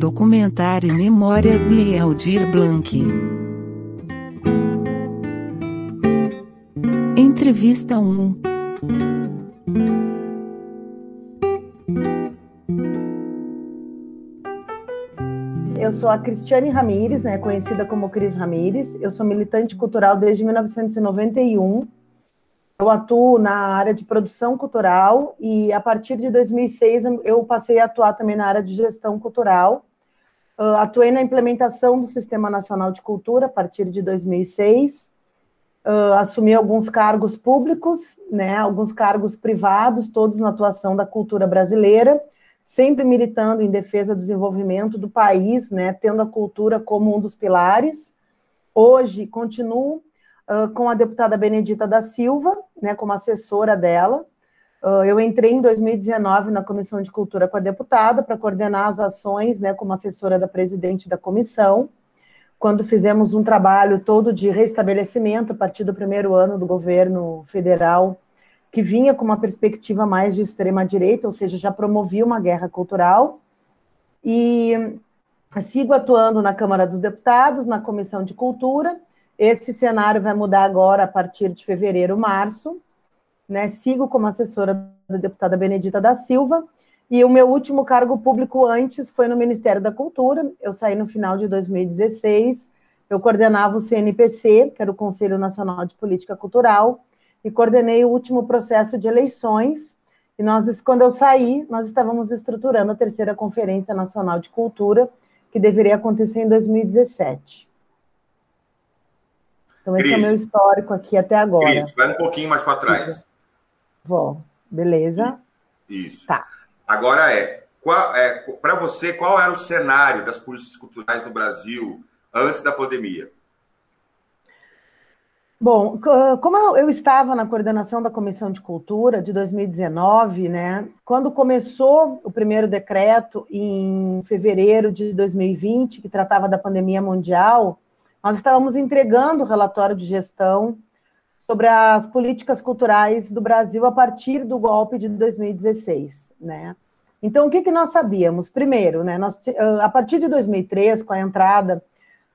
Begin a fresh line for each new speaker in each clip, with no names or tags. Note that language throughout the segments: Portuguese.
Documentário Memórias de Aldir Blanc. Entrevista 1
Eu sou a Cristiane Ramires, né, conhecida como Cris Ramires. Eu sou militante cultural desde 1991 eu atuo na área de produção cultural e a partir de 2006 eu passei a atuar também na área de gestão cultural. Uh, atuei na implementação do Sistema Nacional de Cultura a partir de 2006. Uh, assumi alguns cargos públicos, né, alguns cargos privados, todos na atuação da cultura brasileira, sempre militando em defesa do desenvolvimento do país, né, tendo a cultura como um dos pilares. Hoje continuo com a deputada Benedita da Silva, né, como assessora dela. Uh, eu entrei em 2019 na Comissão de Cultura com a deputada para coordenar as ações, né, como assessora da presidente da comissão, quando fizemos um trabalho todo de restabelecimento a partir do primeiro ano do governo federal, que vinha com uma perspectiva mais de extrema-direita, ou seja, já promovia uma guerra cultural. E sigo atuando na Câmara dos Deputados, na Comissão de Cultura, esse cenário vai mudar agora a partir de fevereiro, março. Né? Sigo como assessora da deputada Benedita da Silva. E o meu último cargo público antes foi no Ministério da Cultura. Eu saí no final de 2016. Eu coordenava o CNPC, que era o Conselho Nacional de Política Cultural, e coordenei o último processo de eleições. E nós, quando eu saí, nós estávamos estruturando a terceira Conferência Nacional de Cultura, que deveria acontecer em 2017. Então, esse Cris, é o meu histórico aqui até agora.
Cris, vai um pouquinho mais para trás.
Vou. Beleza?
Isso. Tá. Agora é, é para você, qual era o cenário das políticas culturais no Brasil antes da pandemia?
Bom, como eu estava na coordenação da Comissão de Cultura de 2019, né, quando começou o primeiro decreto em fevereiro de 2020, que tratava da pandemia mundial, nós estávamos entregando o relatório de gestão sobre as políticas culturais do Brasil a partir do golpe de 2016, né? Então, o que, que nós sabíamos? Primeiro, né, nós, a partir de 2003, com a entrada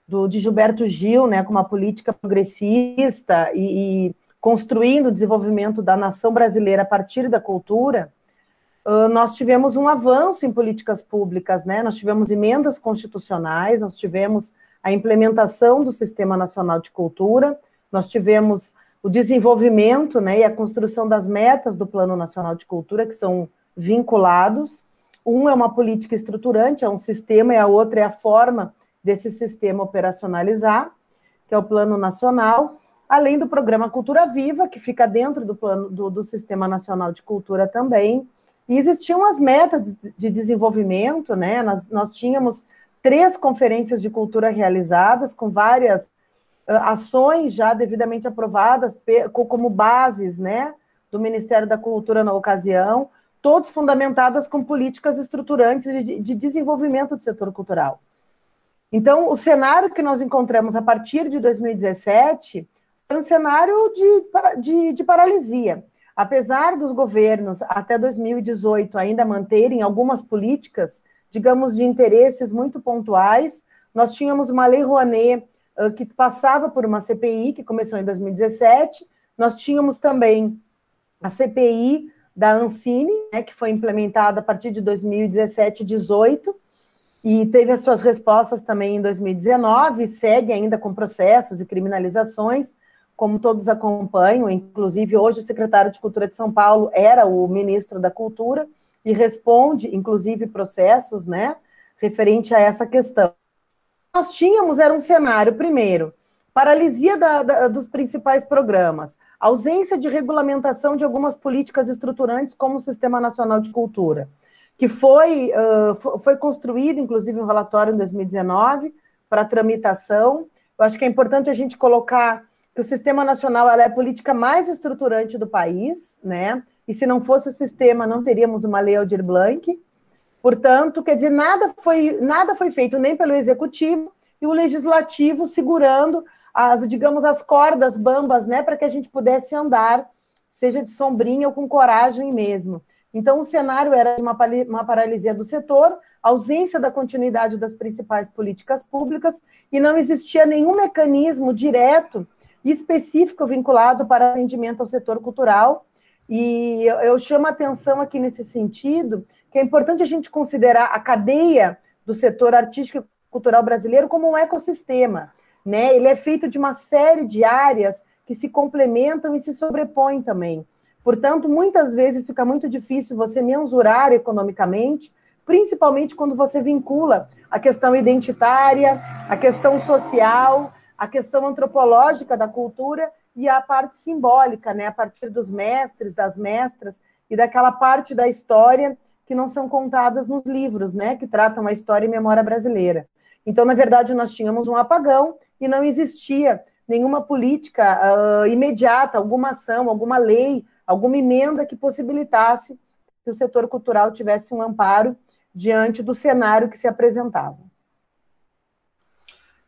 do, de Gilberto Gil, né, com uma política progressista e, e construindo o desenvolvimento da nação brasileira a partir da cultura, uh, nós tivemos um avanço em políticas públicas, né? Nós tivemos emendas constitucionais, nós tivemos a implementação do Sistema Nacional de Cultura, nós tivemos o desenvolvimento né, e a construção das metas do Plano Nacional de Cultura, que são vinculados. Um é uma política estruturante, é um sistema, e a outra é a forma desse sistema operacionalizar, que é o Plano Nacional, além do programa Cultura Viva, que fica dentro do plano do, do Sistema Nacional de Cultura também. E existiam as metas de desenvolvimento, né? Nós, nós tínhamos três conferências de cultura realizadas, com várias ações já devidamente aprovadas como bases né, do Ministério da Cultura na ocasião, todas fundamentadas com políticas estruturantes de, de desenvolvimento do setor cultural. Então, o cenário que nós encontramos a partir de 2017 foi um cenário de, de, de paralisia. Apesar dos governos, até 2018, ainda manterem algumas políticas digamos, de interesses muito pontuais. Nós tínhamos uma lei Rouanet que passava por uma CPI, que começou em 2017. Nós tínhamos também a CPI da Ancine, né, que foi implementada a partir de 2017 e 2018, e teve as suas respostas também em 2019, segue ainda com processos e criminalizações, como todos acompanham, inclusive hoje o secretário de Cultura de São Paulo era o ministro da Cultura, e responde, inclusive, processos, né, referente a essa questão. Nós tínhamos, era um cenário, primeiro, paralisia da, da, dos principais programas, ausência de regulamentação de algumas políticas estruturantes, como o Sistema Nacional de Cultura, que foi, uh, foi construído, inclusive, um relatório em 2019 para tramitação. Eu acho que é importante a gente colocar que o Sistema Nacional é a política mais estruturante do país, né? e se não fosse o sistema, não teríamos uma lei Aldir Blanc. Portanto, quer dizer, nada foi, nada foi feito nem pelo executivo e o legislativo segurando as, digamos, as cordas bambas, né, para que a gente pudesse andar, seja de sombrinha ou com coragem mesmo. Então, o cenário era uma, uma paralisia do setor, ausência da continuidade das principais políticas públicas e não existia nenhum mecanismo direto e específico vinculado para atendimento ao setor cultural. E eu chamo a atenção aqui nesse sentido que é importante a gente considerar a cadeia do setor artístico e cultural brasileiro como um ecossistema. Né? Ele é feito de uma série de áreas que se complementam e se sobrepõem também. Portanto, muitas vezes fica muito difícil você mensurar economicamente, principalmente quando você vincula a questão identitária, a questão social, a questão antropológica da cultura e a parte simbólica, né, a partir dos mestres, das mestras e daquela parte da história que não são contadas nos livros, né, que tratam a história e memória brasileira. Então, na verdade, nós tínhamos um apagão e não existia nenhuma política uh, imediata, alguma ação, alguma lei, alguma emenda que possibilitasse que o setor cultural tivesse um amparo diante do cenário que se apresentava.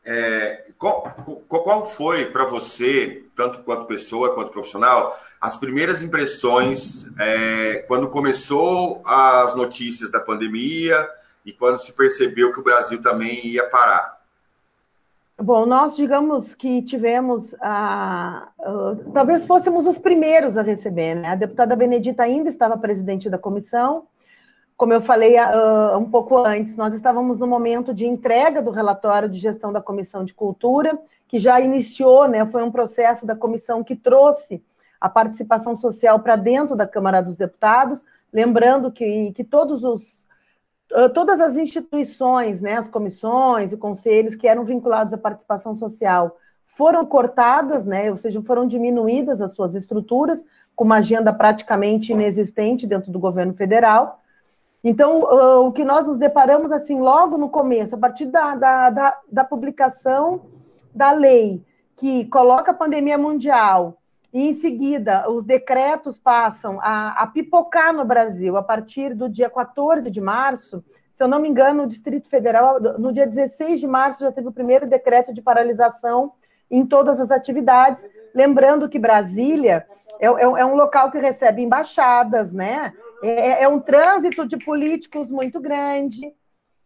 É, qual, qual, foi para você, tanto quanto pessoa quanto profissional, as primeiras impressões é, quando começou as notícias da pandemia e quando se percebeu que o Brasil também ia parar?
Bom, nós digamos que tivemos a, uh, talvez fôssemos os primeiros a receber, né? A deputada Benedita ainda estava presidente da comissão. Como eu falei uh, um pouco antes, nós estávamos no momento de entrega do relatório de gestão da Comissão de Cultura, que já iniciou, né? Foi um processo da comissão que trouxe a participação social para dentro da Câmara dos Deputados, lembrando que, que todos os ah, todas as instituições, né, as comissões e conselhos que eram vinculados à participação social foram cortadas, né, ou seja, foram diminuídas as suas estruturas, com uma agenda praticamente inexistente dentro do governo federal. Então, uh, o que nós nos deparamos, assim, logo no começo, a partir da, da, da, da publicação da lei que coloca a pandemia mundial e em seguida os decretos passam a, a, pipocar no Brasil a partir do dia 14 de março. Se eu não me engano, o Distrito Federal, no dia 16 de março, já teve o primeiro decreto de paralisação em todas as atividades. Lembrando que Brasília é, é, é um local que recebe embaixadas, né? É, é um trânsito de políticos muito grande.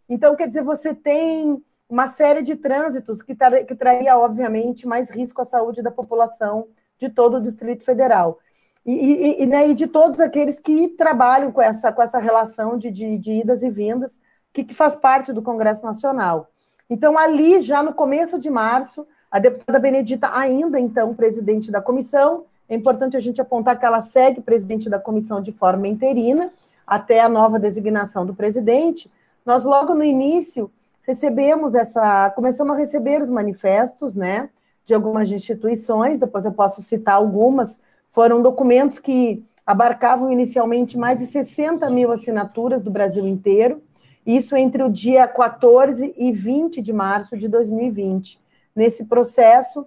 Então, quer dizer, você tem uma série de trânsitos que, tra que traria, obviamente, mais risco à saúde da população de todo o Distrito Federal. E, e, e, né, e de todos aqueles que trabalham com essa, com essa relação de, de, de idas e vindas, que, que faz parte do Congresso Nacional. Então, ali, já no começo de março, a deputada Benedita, ainda então presidente da comissão, é importante a gente apontar que ela segue presidente da comissão de forma interina, até a nova designação do presidente. Nós, logo no início, recebemos essa. começamos a receber os manifestos, né? de algumas instituições, depois eu posso citar algumas, foram documentos que abarcavam inicialmente mais de 60 mil assinaturas do Brasil inteiro, isso entre o dia 14 e 20 de março de 2020. Nesse processo,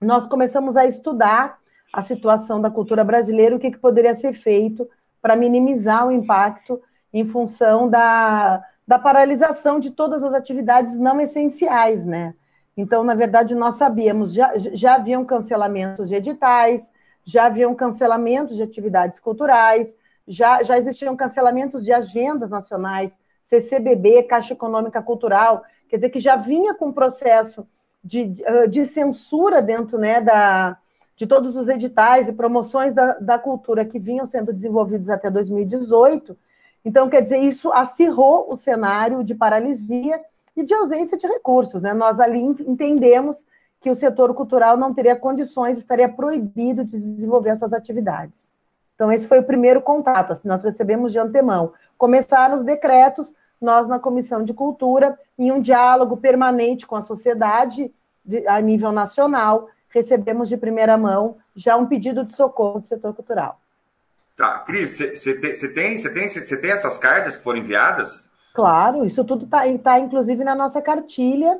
nós começamos a estudar a situação da cultura brasileira, o que, que poderia ser feito para minimizar o impacto em função da, da paralisação de todas as atividades não essenciais, né? Então, na verdade, nós sabíamos, já, já haviam cancelamentos de editais, já haviam cancelamentos de atividades culturais, já, já existiam cancelamentos de agendas nacionais, CCBB, Caixa Econômica Cultural, quer dizer que já vinha com processo de, de censura dentro né, da, de todos os editais e promoções da, da cultura que vinham sendo desenvolvidos até 2018. Então, quer dizer, isso acirrou o cenário de paralisia e de ausência de recursos. Né? Nós ali entendemos que o setor cultural não teria condições, estaria proibido de desenvolver as suas atividades. Então, esse foi o primeiro contato, assim, nós recebemos de antemão. Começaram os decretos, nós na Comissão de Cultura, em um diálogo permanente com a sociedade de, a nível nacional, recebemos de primeira mão já um pedido de socorro do setor cultural.
Tá, Cris, você tem, tem, tem, tem essas cartas que foram enviadas?
Claro, isso tudo está tá, inclusive na nossa cartilha,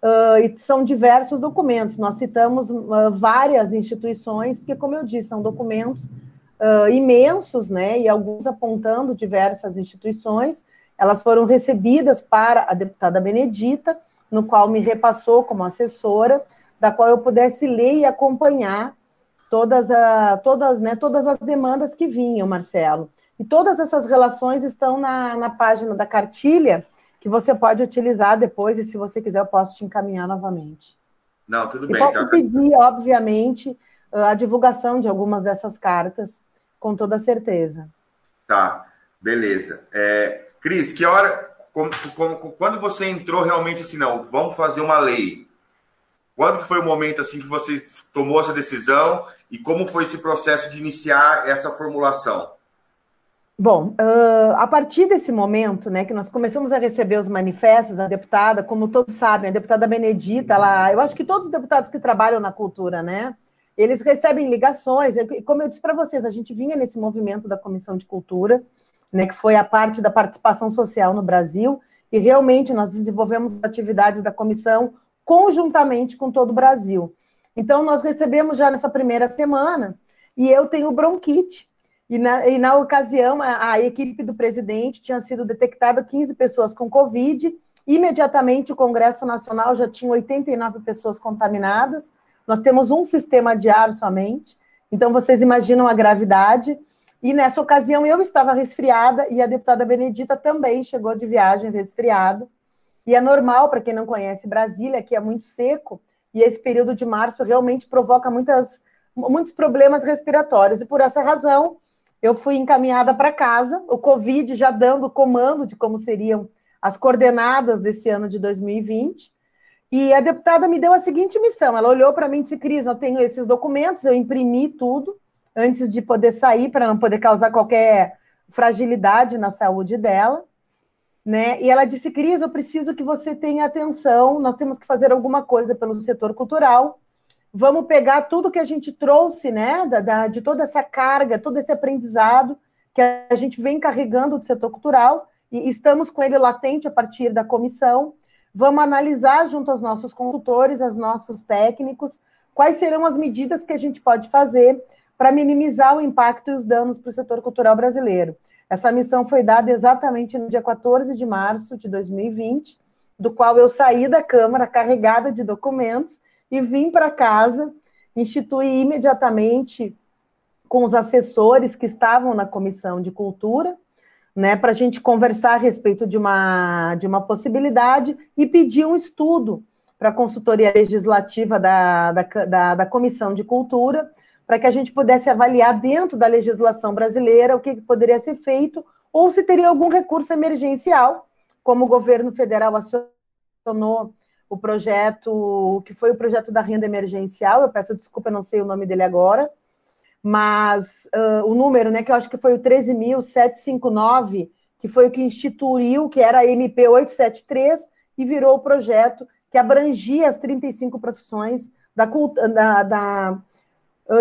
uh, e são diversos documentos. Nós citamos uh, várias instituições, porque, como eu disse, são documentos uh, imensos, né? E alguns apontando diversas instituições. Elas foram recebidas para a deputada Benedita, no qual me repassou como assessora, da qual eu pudesse ler e acompanhar todas, a, todas, né, todas as demandas que vinham, Marcelo. E todas essas relações estão na, na página da cartilha, que você pode utilizar depois, e se você quiser, eu posso te encaminhar novamente.
Não, tudo
e
bem.
Posso
tá...
pedir, obviamente, a divulgação de algumas dessas cartas, com toda certeza.
Tá, beleza. É, Cris, que hora, como, como, quando você entrou realmente assim, não, vamos fazer uma lei, quando que foi o momento assim que você tomou essa decisão e como foi esse processo de iniciar essa formulação?
Bom, uh, a partir desse momento, né, que nós começamos a receber os manifestos, a deputada, como todos sabem, a deputada Benedita, ela, eu acho que todos os deputados que trabalham na cultura, né, eles recebem ligações, e como eu disse para vocês, a gente vinha nesse movimento da Comissão de Cultura, né, que foi a parte da participação social no Brasil, e realmente nós desenvolvemos atividades da comissão conjuntamente com todo o Brasil. Então, nós recebemos já nessa primeira semana, e eu tenho bronquite, e na, e na ocasião, a, a, equipe do presidente tinha sido detectada 15 pessoas com Covid. Imediatamente, o Congresso Nacional já tinha 89 pessoas contaminadas. Nós temos um sistema de ar somente. Então, vocês imaginam a gravidade. E nessa ocasião, eu estava resfriada e a deputada Benedita também chegou de viagem resfriada. E é normal, para quem não conhece Brasília, que é muito seco, e esse período de março realmente provoca muitas, muitos problemas respiratórios. E por essa razão, eu fui encaminhada para casa, o Covid já dando comando de como seriam as coordenadas desse ano de 2020. E a deputada me deu a seguinte missão: ela olhou para mim e disse, Cris, eu tenho esses documentos, eu imprimi tudo antes de poder sair, para não poder causar qualquer fragilidade na saúde dela. Né? E ela disse, Cris, eu preciso que você tenha atenção, nós temos que fazer alguma coisa pelo setor cultural vamos pegar tudo que a gente trouxe, né, da, da, de toda essa carga, todo esse aprendizado que a gente vem carregando do setor cultural e estamos com ele latente a partir da comissão. Vamos analisar junto aos nossos consultores, aos nossos técnicos, quais serão as medidas que a gente pode fazer para minimizar o impacto e os danos para o setor cultural brasileiro. Essa missão foi dada exatamente no dia 14 de março de 2020, do qual eu saí da Câmara carregada de documentos e vim para casa, instituí imediatamente com os assessores que estavam na comissão de cultura, né, para a gente conversar a respeito de uma, de uma possibilidade e pedir um estudo para a consultoria legislativa da, da, da, da Comissão de Cultura, para que a gente pudesse avaliar dentro da legislação brasileira o que, poderia ser feito, ou se teria algum recurso emergencial, como o governo federal acionou o projeto, que foi o projeto da renda emergencial, eu peço desculpa, não sei o nome dele agora, mas uh, o número, né, que eu acho que foi o 13.759, que foi o que instituiu, que era a MP 873, e virou o projeto que abrangia as 35 profissões da, da, da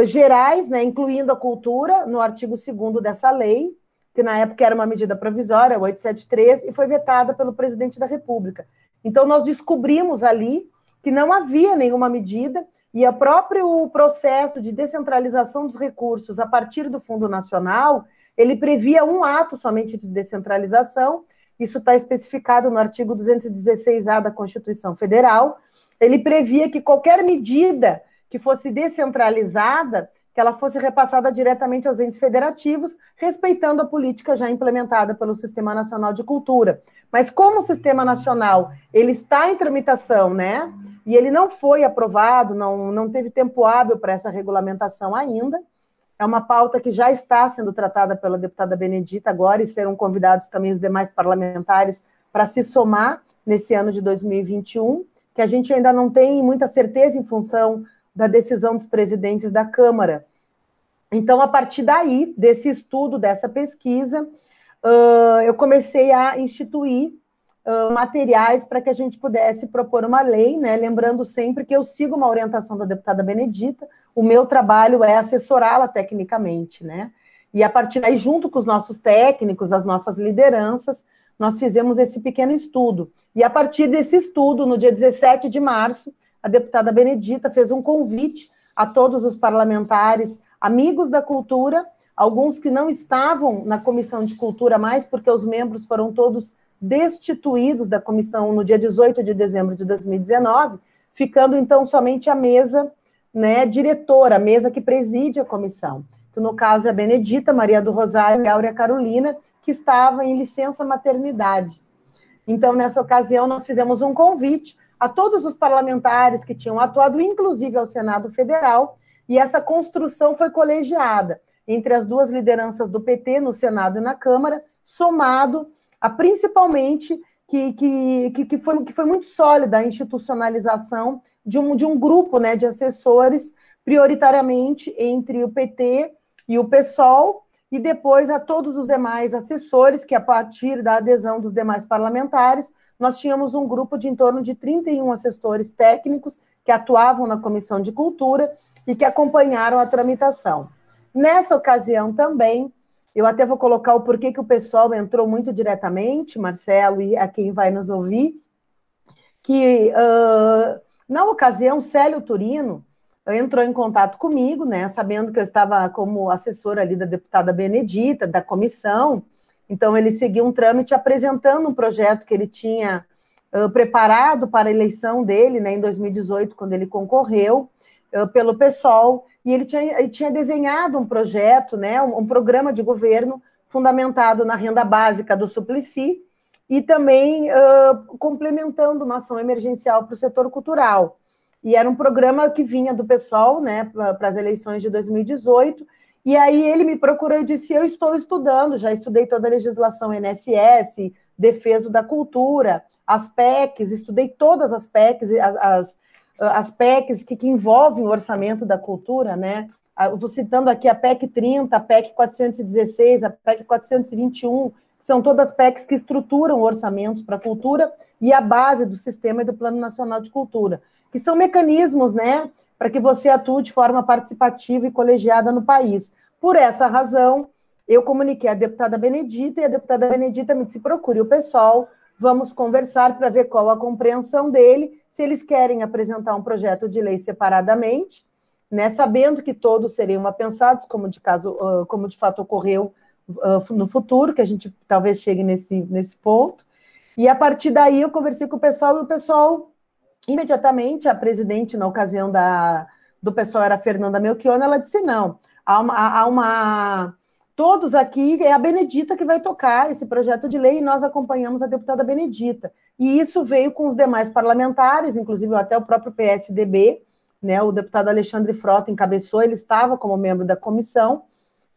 gerais, né, incluindo a cultura, no artigo 2 dessa lei, que na época era uma medida provisória, 873, e foi vetada pelo presidente da República. Então, nós descobrimos ali que não havia nenhuma medida e o próprio processo de descentralização dos recursos a partir do Fundo Nacional, ele previa um ato somente de descentralização, isso está especificado no artigo 216A da Constituição Federal, ele previa que qualquer medida que fosse descentralizada que ela fosse repassada diretamente aos entes federativos, respeitando a política já implementada pelo Sistema Nacional de Cultura. Mas como o Sistema Nacional ele está em tramitação, né? E ele não foi aprovado, não, não teve tempo hábil para essa regulamentação ainda. É uma pauta que já está sendo tratada pela deputada Benedita agora e serão convidados também os demais parlamentares para se somar nesse ano de 2021, que a gente ainda não tem muita certeza em função da decisão dos presidentes da Câmara. Então, a partir daí, desse estudo, dessa pesquisa, uh, eu comecei a instituir uh, materiais para que a gente pudesse propor uma lei, né? Lembrando sempre que eu sigo uma orientação da deputada Benedita, o meu trabalho é assessorá-la tecnicamente, né? E a partir daí, junto com os nossos técnicos, as nossas lideranças, nós fizemos esse pequeno estudo. E a partir desse estudo, no dia 17 de março, a deputada Benedita fez um convite a todos os parlamentares, amigos da cultura, alguns que não estavam na comissão de cultura mais, porque os membros foram todos destituídos da comissão no dia 18 de dezembro de 2019, ficando então somente a mesa né, diretora, a mesa que preside a comissão, que no caso é a Benedita, Maria do Rosário e Áurea Carolina, que estava em licença maternidade. Então, nessa ocasião, nós fizemos um convite a todos os parlamentares que tinham atuado, inclusive ao Senado Federal, e essa construção foi colegiada entre as duas lideranças do PT, no Senado e na Câmara, somado a principalmente que, que, que, foi, que foi muito sólida a institucionalização de um, de um grupo né, de assessores, prioritariamente entre o PT e o PSOL, e depois a todos os demais assessores, que a partir da adesão dos demais parlamentares, nós tínhamos um grupo de em torno de 31 assessores técnicos que atuavam na Comissão de Cultura e que acompanharam a tramitação. Nessa ocasião também, eu até vou colocar o porquê que o pessoal entrou muito diretamente, Marcelo, e a quem vai nos ouvir, que uh, na ocasião, Célio Turino entrou em contato comigo, né, sabendo que eu estava como assessora ali da deputada Benedita, da comissão, então ele seguiu um trâmite apresentando um projeto que ele tinha uh, preparado para a eleição dele, né, em 2018, quando ele concorreu, uh, pelo PSOL, e ele tinha, ele tinha desenhado um projeto, né, um, um programa de governo fundamentado na renda básica do Suplicy, e também uh, complementando uma ação emergencial para o setor cultural. E era um programa que vinha do pessoal, né, para as eleições de 2018. E aí ele me procurou e disse: Eu estou estudando, já estudei toda a legislação NSS, defesa da cultura, as PECs, estudei todas as PECs, as, as, as PECs que, que envolvem o orçamento da cultura, né? Eu vou citando aqui a PEC 30, a PEC 416, a PEC 421, que são todas PECs que estruturam orçamentos para a cultura e a base do sistema e do Plano Nacional de Cultura que são mecanismos, né, para que você atue de forma participativa e colegiada no país. Por essa razão, eu comuniquei à deputada Benedita e a deputada Benedita me disse: procure o pessoal, vamos conversar para ver qual a compreensão dele, se eles querem apresentar um projeto de lei separadamente, né, sabendo que todos seriam apensados, como de caso, como de fato ocorreu no futuro, que a gente talvez chegue nesse, nesse ponto. E a partir daí eu conversei com o pessoal e o pessoal imediatamente a presidente, na ocasião da, do pessoal, era Fernanda Melchiona, ela disse: não, há uma, há uma. Todos aqui, é a Benedita que vai tocar esse projeto de lei e nós acompanhamos a deputada Benedita. E isso veio com os demais parlamentares, inclusive até o próprio PSDB, né? O deputado Alexandre Frota encabeçou, ele estava como membro da comissão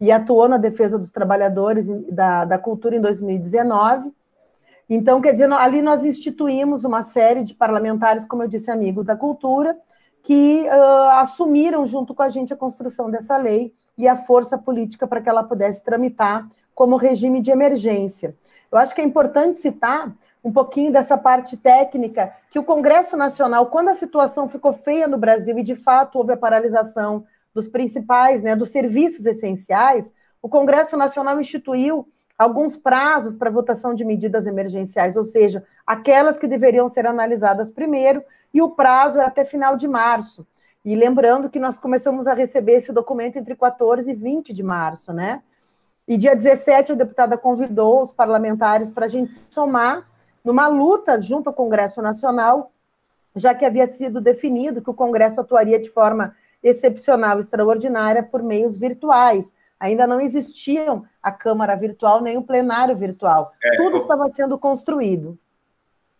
e atuou na defesa dos trabalhadores da, da cultura em 2019. Então, quer dizer, ali nós instituímos uma série de parlamentares, como eu disse, amigos da cultura, que uh, assumiram junto com a gente a construção dessa lei e a força política para que ela pudesse tramitar como regime de emergência. Eu acho que é importante citar um pouquinho dessa parte técnica, que o Congresso Nacional, quando a situação ficou feia no Brasil e de fato houve a paralisação dos principais, né, dos serviços essenciais, o Congresso Nacional instituiu alguns prazos para votação de medidas emergenciais, ou seja, aquelas que deveriam ser analisadas primeiro, e o prazo é até final de março. E lembrando que nós começamos a receber esse documento entre 14 e 20 de março, né? E dia 17 a deputada convidou os parlamentares para a gente se somar numa luta junto ao Congresso Nacional, já que havia sido definido que o Congresso atuaria de forma excepcional, extraordinária, por meios virtuais ainda não existiam a Câmara virtual nem o plenário virtual. É, Tudo eu... estava sendo construído.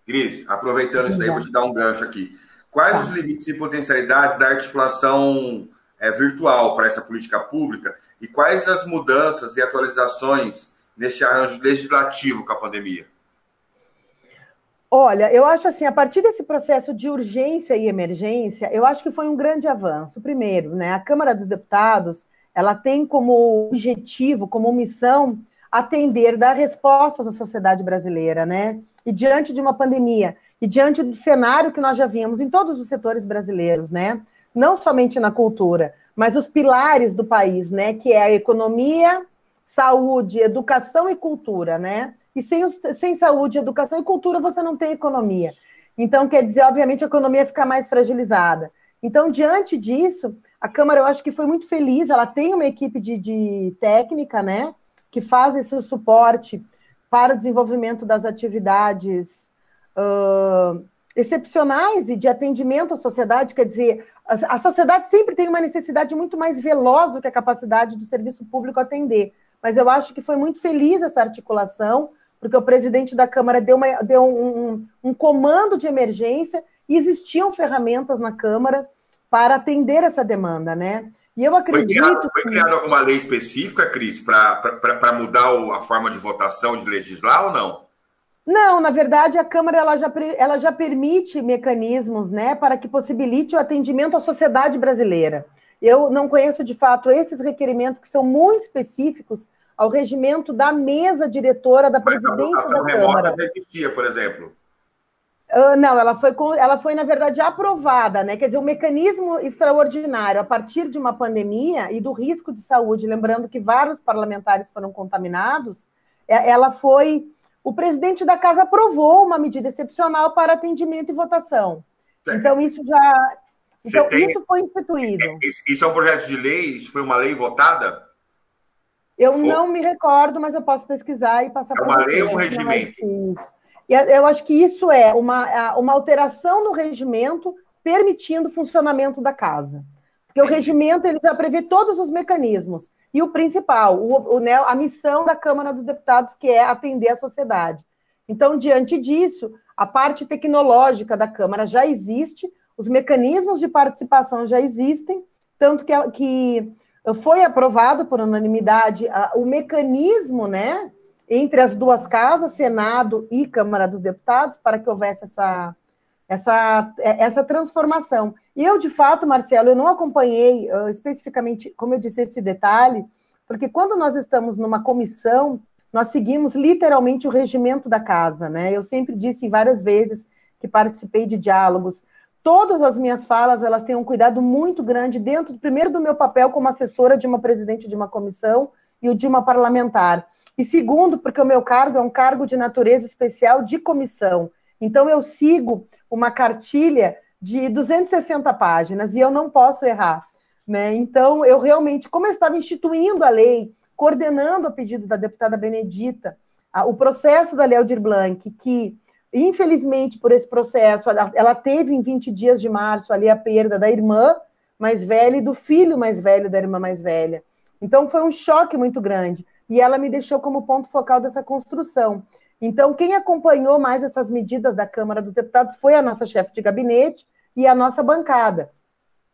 Cris, aproveitando isso daí, vou te dar um gancho aqui. Quais tá. os limites e potencialidades da articulação é, virtual para essa política pública e quais as mudanças e atualizações neste arranjo legislativo com a pandemia?
Olha, eu acho assim, a partir desse processo de urgência e emergência, eu acho que foi um grande avanço. Primeiro, né, a Câmara dos Deputados ela tem como objetivo, como missão, atender, dar respostas à sociedade brasileira, né? E diante de uma pandemia, e diante do cenário que nós já vimos em todos os setores brasileiros, né? Não somente na cultura, mas os pilares do país, né? Que é a economia, saúde, educação e cultura, né? E sem, sem saúde, educação e cultura, você não tem economia. Então, quer dizer, obviamente, a economia fica mais fragilizada. Então, diante disso, a Câmara, eu acho que foi muito feliz, ela tem uma equipe de, de técnica, né, que faz esse suporte para o desenvolvimento das atividades uh, excepcionais e de atendimento à sociedade, quer dizer, a, a sociedade sempre tem uma necessidade muito mais veloz do que a capacidade do serviço público atender. Mas eu acho que foi muito feliz essa articulação, porque o presidente da Câmara deu, uma, deu um, um, comando de emergência e existiam ferramentas na Câmara para atender essa demanda, né?
E eu acredito. Foi criado, foi criada alguma lei específica, Cris, para mudar a forma de votação, de legislar ou não?
Não, na verdade, a Câmara ela já, ela já permite mecanismos né, para que possibilite o atendimento à sociedade brasileira. Eu não conheço de fato esses requerimentos que são muito específicos ao regimento da mesa diretora da Mas presidência a da Câmara.
remota existia, por exemplo.
Uh, não, ela foi, ela foi, na verdade, aprovada, né? Quer dizer, o um mecanismo extraordinário a partir de uma pandemia e do risco de saúde, lembrando que vários parlamentares foram contaminados, é, ela foi. O presidente da casa aprovou uma medida excepcional para atendimento e votação. Então, isso já. Então, tem... isso foi instituído. É,
isso é um projeto de lei? Isso foi uma lei votada?
Eu Ou... não me recordo, mas eu posso pesquisar e passar
é para você. É uma lei ou um regimento?
E eu acho que isso é uma, uma alteração no regimento permitindo o funcionamento da casa. Porque o regimento ele já prevê todos os mecanismos. E o principal, o, o, né, a missão da Câmara dos Deputados, que é atender a sociedade. Então, diante disso, a parte tecnológica da Câmara já existe, os mecanismos de participação já existem, tanto que, que foi aprovado por unanimidade a, o mecanismo, né, entre as duas casas, Senado e Câmara dos Deputados, para que houvesse essa, essa, essa transformação. E eu, de fato, Marcelo, eu não acompanhei uh, especificamente, como eu disse, esse detalhe, porque quando nós estamos numa comissão, nós seguimos literalmente o regimento da casa, né? Eu sempre disse várias vezes que participei de diálogos. Todas as minhas falas, elas têm um cuidado muito grande dentro, primeiro, do meu papel como assessora de uma presidente de uma comissão e o de uma parlamentar. E segundo, porque o meu cargo é um cargo de natureza especial de comissão. Então, eu sigo uma cartilha de 260 páginas e eu não posso errar. Né? Então, eu realmente, como eu estava instituindo a lei, coordenando a pedido da deputada Benedita, a, o processo da Léo Dir Blanc, que, infelizmente, por esse processo, ela, ela teve em 20 dias de março ali a perda da irmã mais velha e do filho mais velho da irmã mais velha. Então, foi um choque muito grande e ela me deixou como ponto focal dessa construção. Então, quem acompanhou mais essas medidas da Câmara dos Deputados foi a nossa chefe de gabinete e a nossa bancada.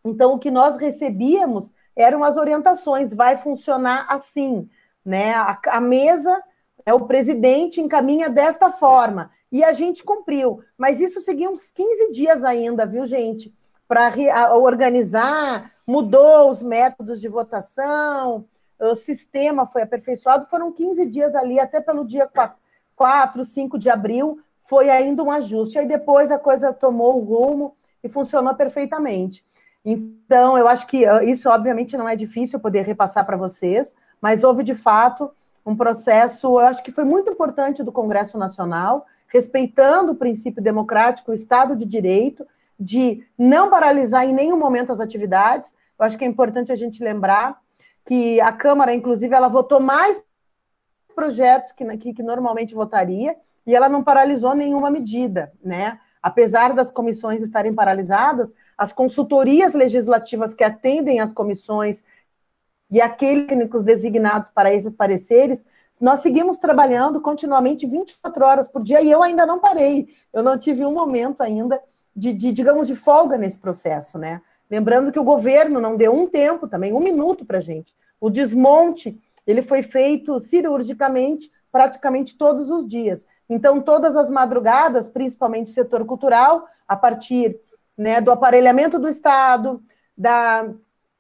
Então, o que nós recebíamos eram as orientações, vai funcionar assim, né? A, a mesa, é, o presidente encaminha desta forma, e a gente cumpriu. Mas isso seguia uns 15 dias ainda, viu, gente? Para organizar, mudou os métodos de votação, o sistema foi aperfeiçoado, foram 15 dias ali, até pelo dia 4, 4 5 de abril, foi ainda um ajuste. Aí depois a coisa tomou o rumo e funcionou perfeitamente. Então, eu acho que ah, isso, obviamente, não é difícil poder repassar para vocês, mas houve, de fato, um processo, eu acho que foi muito importante do Congresso Nacional, respeitando o princípio democrático, o Estado de Direito, de não paralisar em nenhum momento as atividades. Eu acho que é importante a gente lembrar que a Câmara, inclusive, ela votou mais projetos que, que, que normalmente votaria, e ela não paralisou nenhuma medida, né? Apesar das comissões estarem paralisadas, as consultorias legislativas que atendem às comissões e aqueles técnicos designados para esses pareceres, nós seguimos trabalhando continuamente 24 horas por dia e eu ainda não parei. Eu não tive um momento ainda de, de digamos, de folga nesse processo, né? Lembrando que o governo não deu um tempo também, um minuto para a gente. O desmonte ele foi feito cirurgicamente praticamente todos os dias. Então, todas as madrugadas, principalmente o setor cultural, a partir né, do aparelhamento do Estado, da,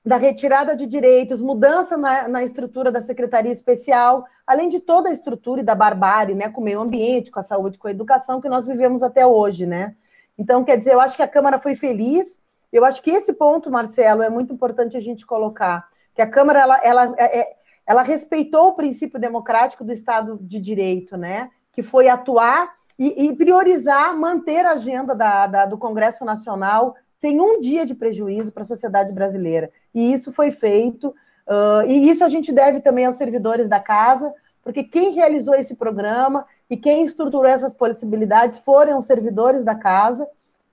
da retirada de direitos, mudança na, na, estrutura da Secretaria Especial, além de toda a estrutura e da barbárie, né, com o meio ambiente, com a saúde, com a educação que nós vivemos até hoje, né? Então, quer dizer, eu acho que a Câmara foi feliz, eu acho que esse ponto, Marcelo, é muito importante a gente colocar, que a Câmara ela, ela, é, é, ela respeitou o princípio democrático do Estado de Direito, né? Que foi atuar e, e priorizar, manter a agenda da, da, do Congresso Nacional sem um dia de prejuízo para a sociedade brasileira. E isso foi feito, uh, e isso a gente deve também aos servidores da casa, porque quem realizou esse programa e quem estruturou essas possibilidades foram os servidores da casa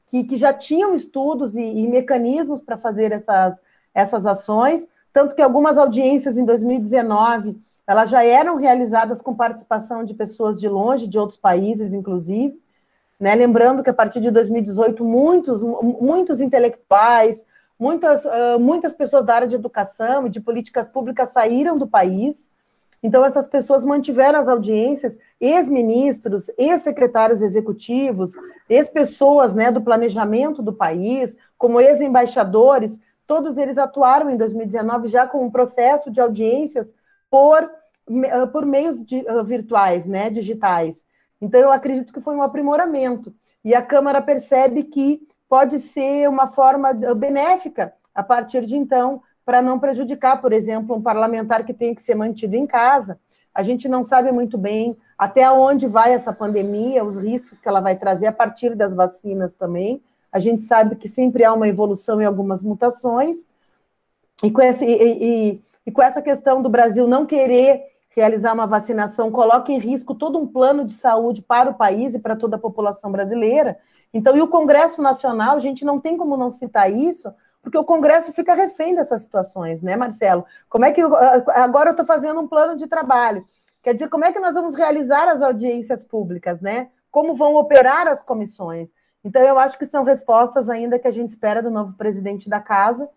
que, que já tinham estudos e, e mecanismos para fazer essas, essas ações, tanto que algumas audiências em 2019 elas já eram realizadas com participação de pessoas de longe, de outros países, inclusive. Né? Lembrando que a partir de 2018, muitos, muitos intelectuais, muitas, muitas pessoas da área de educação e de políticas públicas saíram do país. Então, essas pessoas mantiveram as audiências, ex-ministros, ex-secretários executivos, ex-pessoas né, do planejamento do país, como ex-embaixadores, todos eles atuaram em 2019 já com um processo de audiências por, por meios de, uh, virtuais, né, digitais. Então, eu acredito que foi um aprimoramento. E a Câmara percebe que pode ser uma forma benéfica, a partir de então, para não prejudicar, por exemplo, um parlamentar que tem que ser mantido em casa. A gente não sabe muito bem até onde vai essa pandemia, os riscos que ela vai trazer a partir das vacinas também. A gente sabe que sempre há uma evolução e algumas mutações. E com, esse, e, e, e com essa questão do Brasil não querer realizar uma vacinação coloca em risco todo um plano de saúde para o país e para toda a população brasileira. Então, e o Congresso Nacional, a gente não tem como não citar isso, porque o Congresso fica refém dessas situações, né, Marcelo? Como é que agora eu estou fazendo um plano de trabalho? Quer dizer, como é que nós vamos realizar as audiências públicas, né? Como vão operar as comissões? Então, eu acho que são respostas ainda que a gente espera do novo presidente da casa,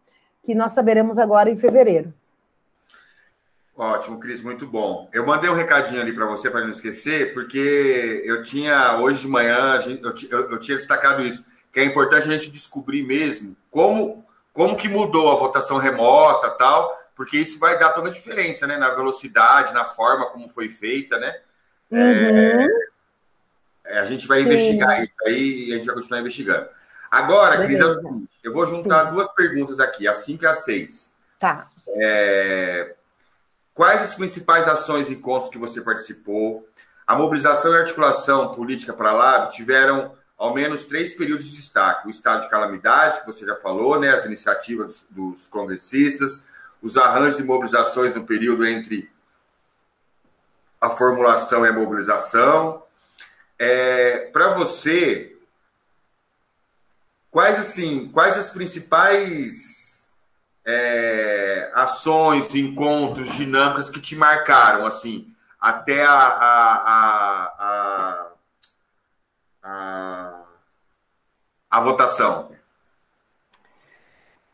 que nós saberemos agora em fevereiro.
Ótimo, Cris, muito bom. Eu mandei um recadinho ali para você, para não esquecer, porque eu tinha, hoje de manhã, eu, eu, eu, tinha destacado isso, que é importante a gente descobrir mesmo como, como que mudou a votação remota tal, porque isso vai dar toda a diferença, né? Na velocidade, na forma como foi feita, né? Uhum. É, a gente vai investigar Sim. isso aí e a gente vai continuar investigando. Agora, Cris, é o seguinte, eu vou juntar Sim. duas perguntas aqui, a 5 e a 6.
Tá.
É, Quais as principais ações e encontros que você participou? A mobilização e articulação política para lá tiveram ao menos três períodos de destaque: o estado de calamidade, que você já falou, né, as iniciativas dos, dos congressistas, os arranjos e mobilizações no período entre a formulação e a mobilização. É, para você, quais assim, quais as principais é, ações, encontros, dinâmicas que te marcaram, assim, até a, a, a, a, a votação?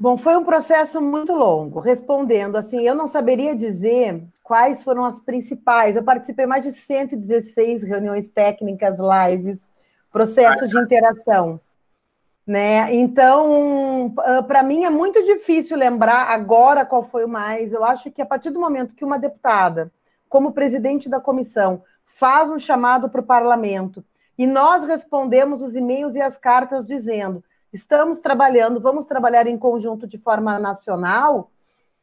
Bom, foi um processo muito longo. Respondendo assim, eu não saberia dizer quais foram as principais. Eu participei mais de 116 reuniões técnicas, lives, processo de interação. Né? Então, ah, para mim é muito difícil lembrar agora qual foi o mais. Eu acho que a partir do momento que uma deputada, como presidente da comissão, faz um chamado para o parlamento e nós respondemos os e-mails e as cartas dizendo: estamos trabalhando, vamos trabalhar em conjunto de forma nacional,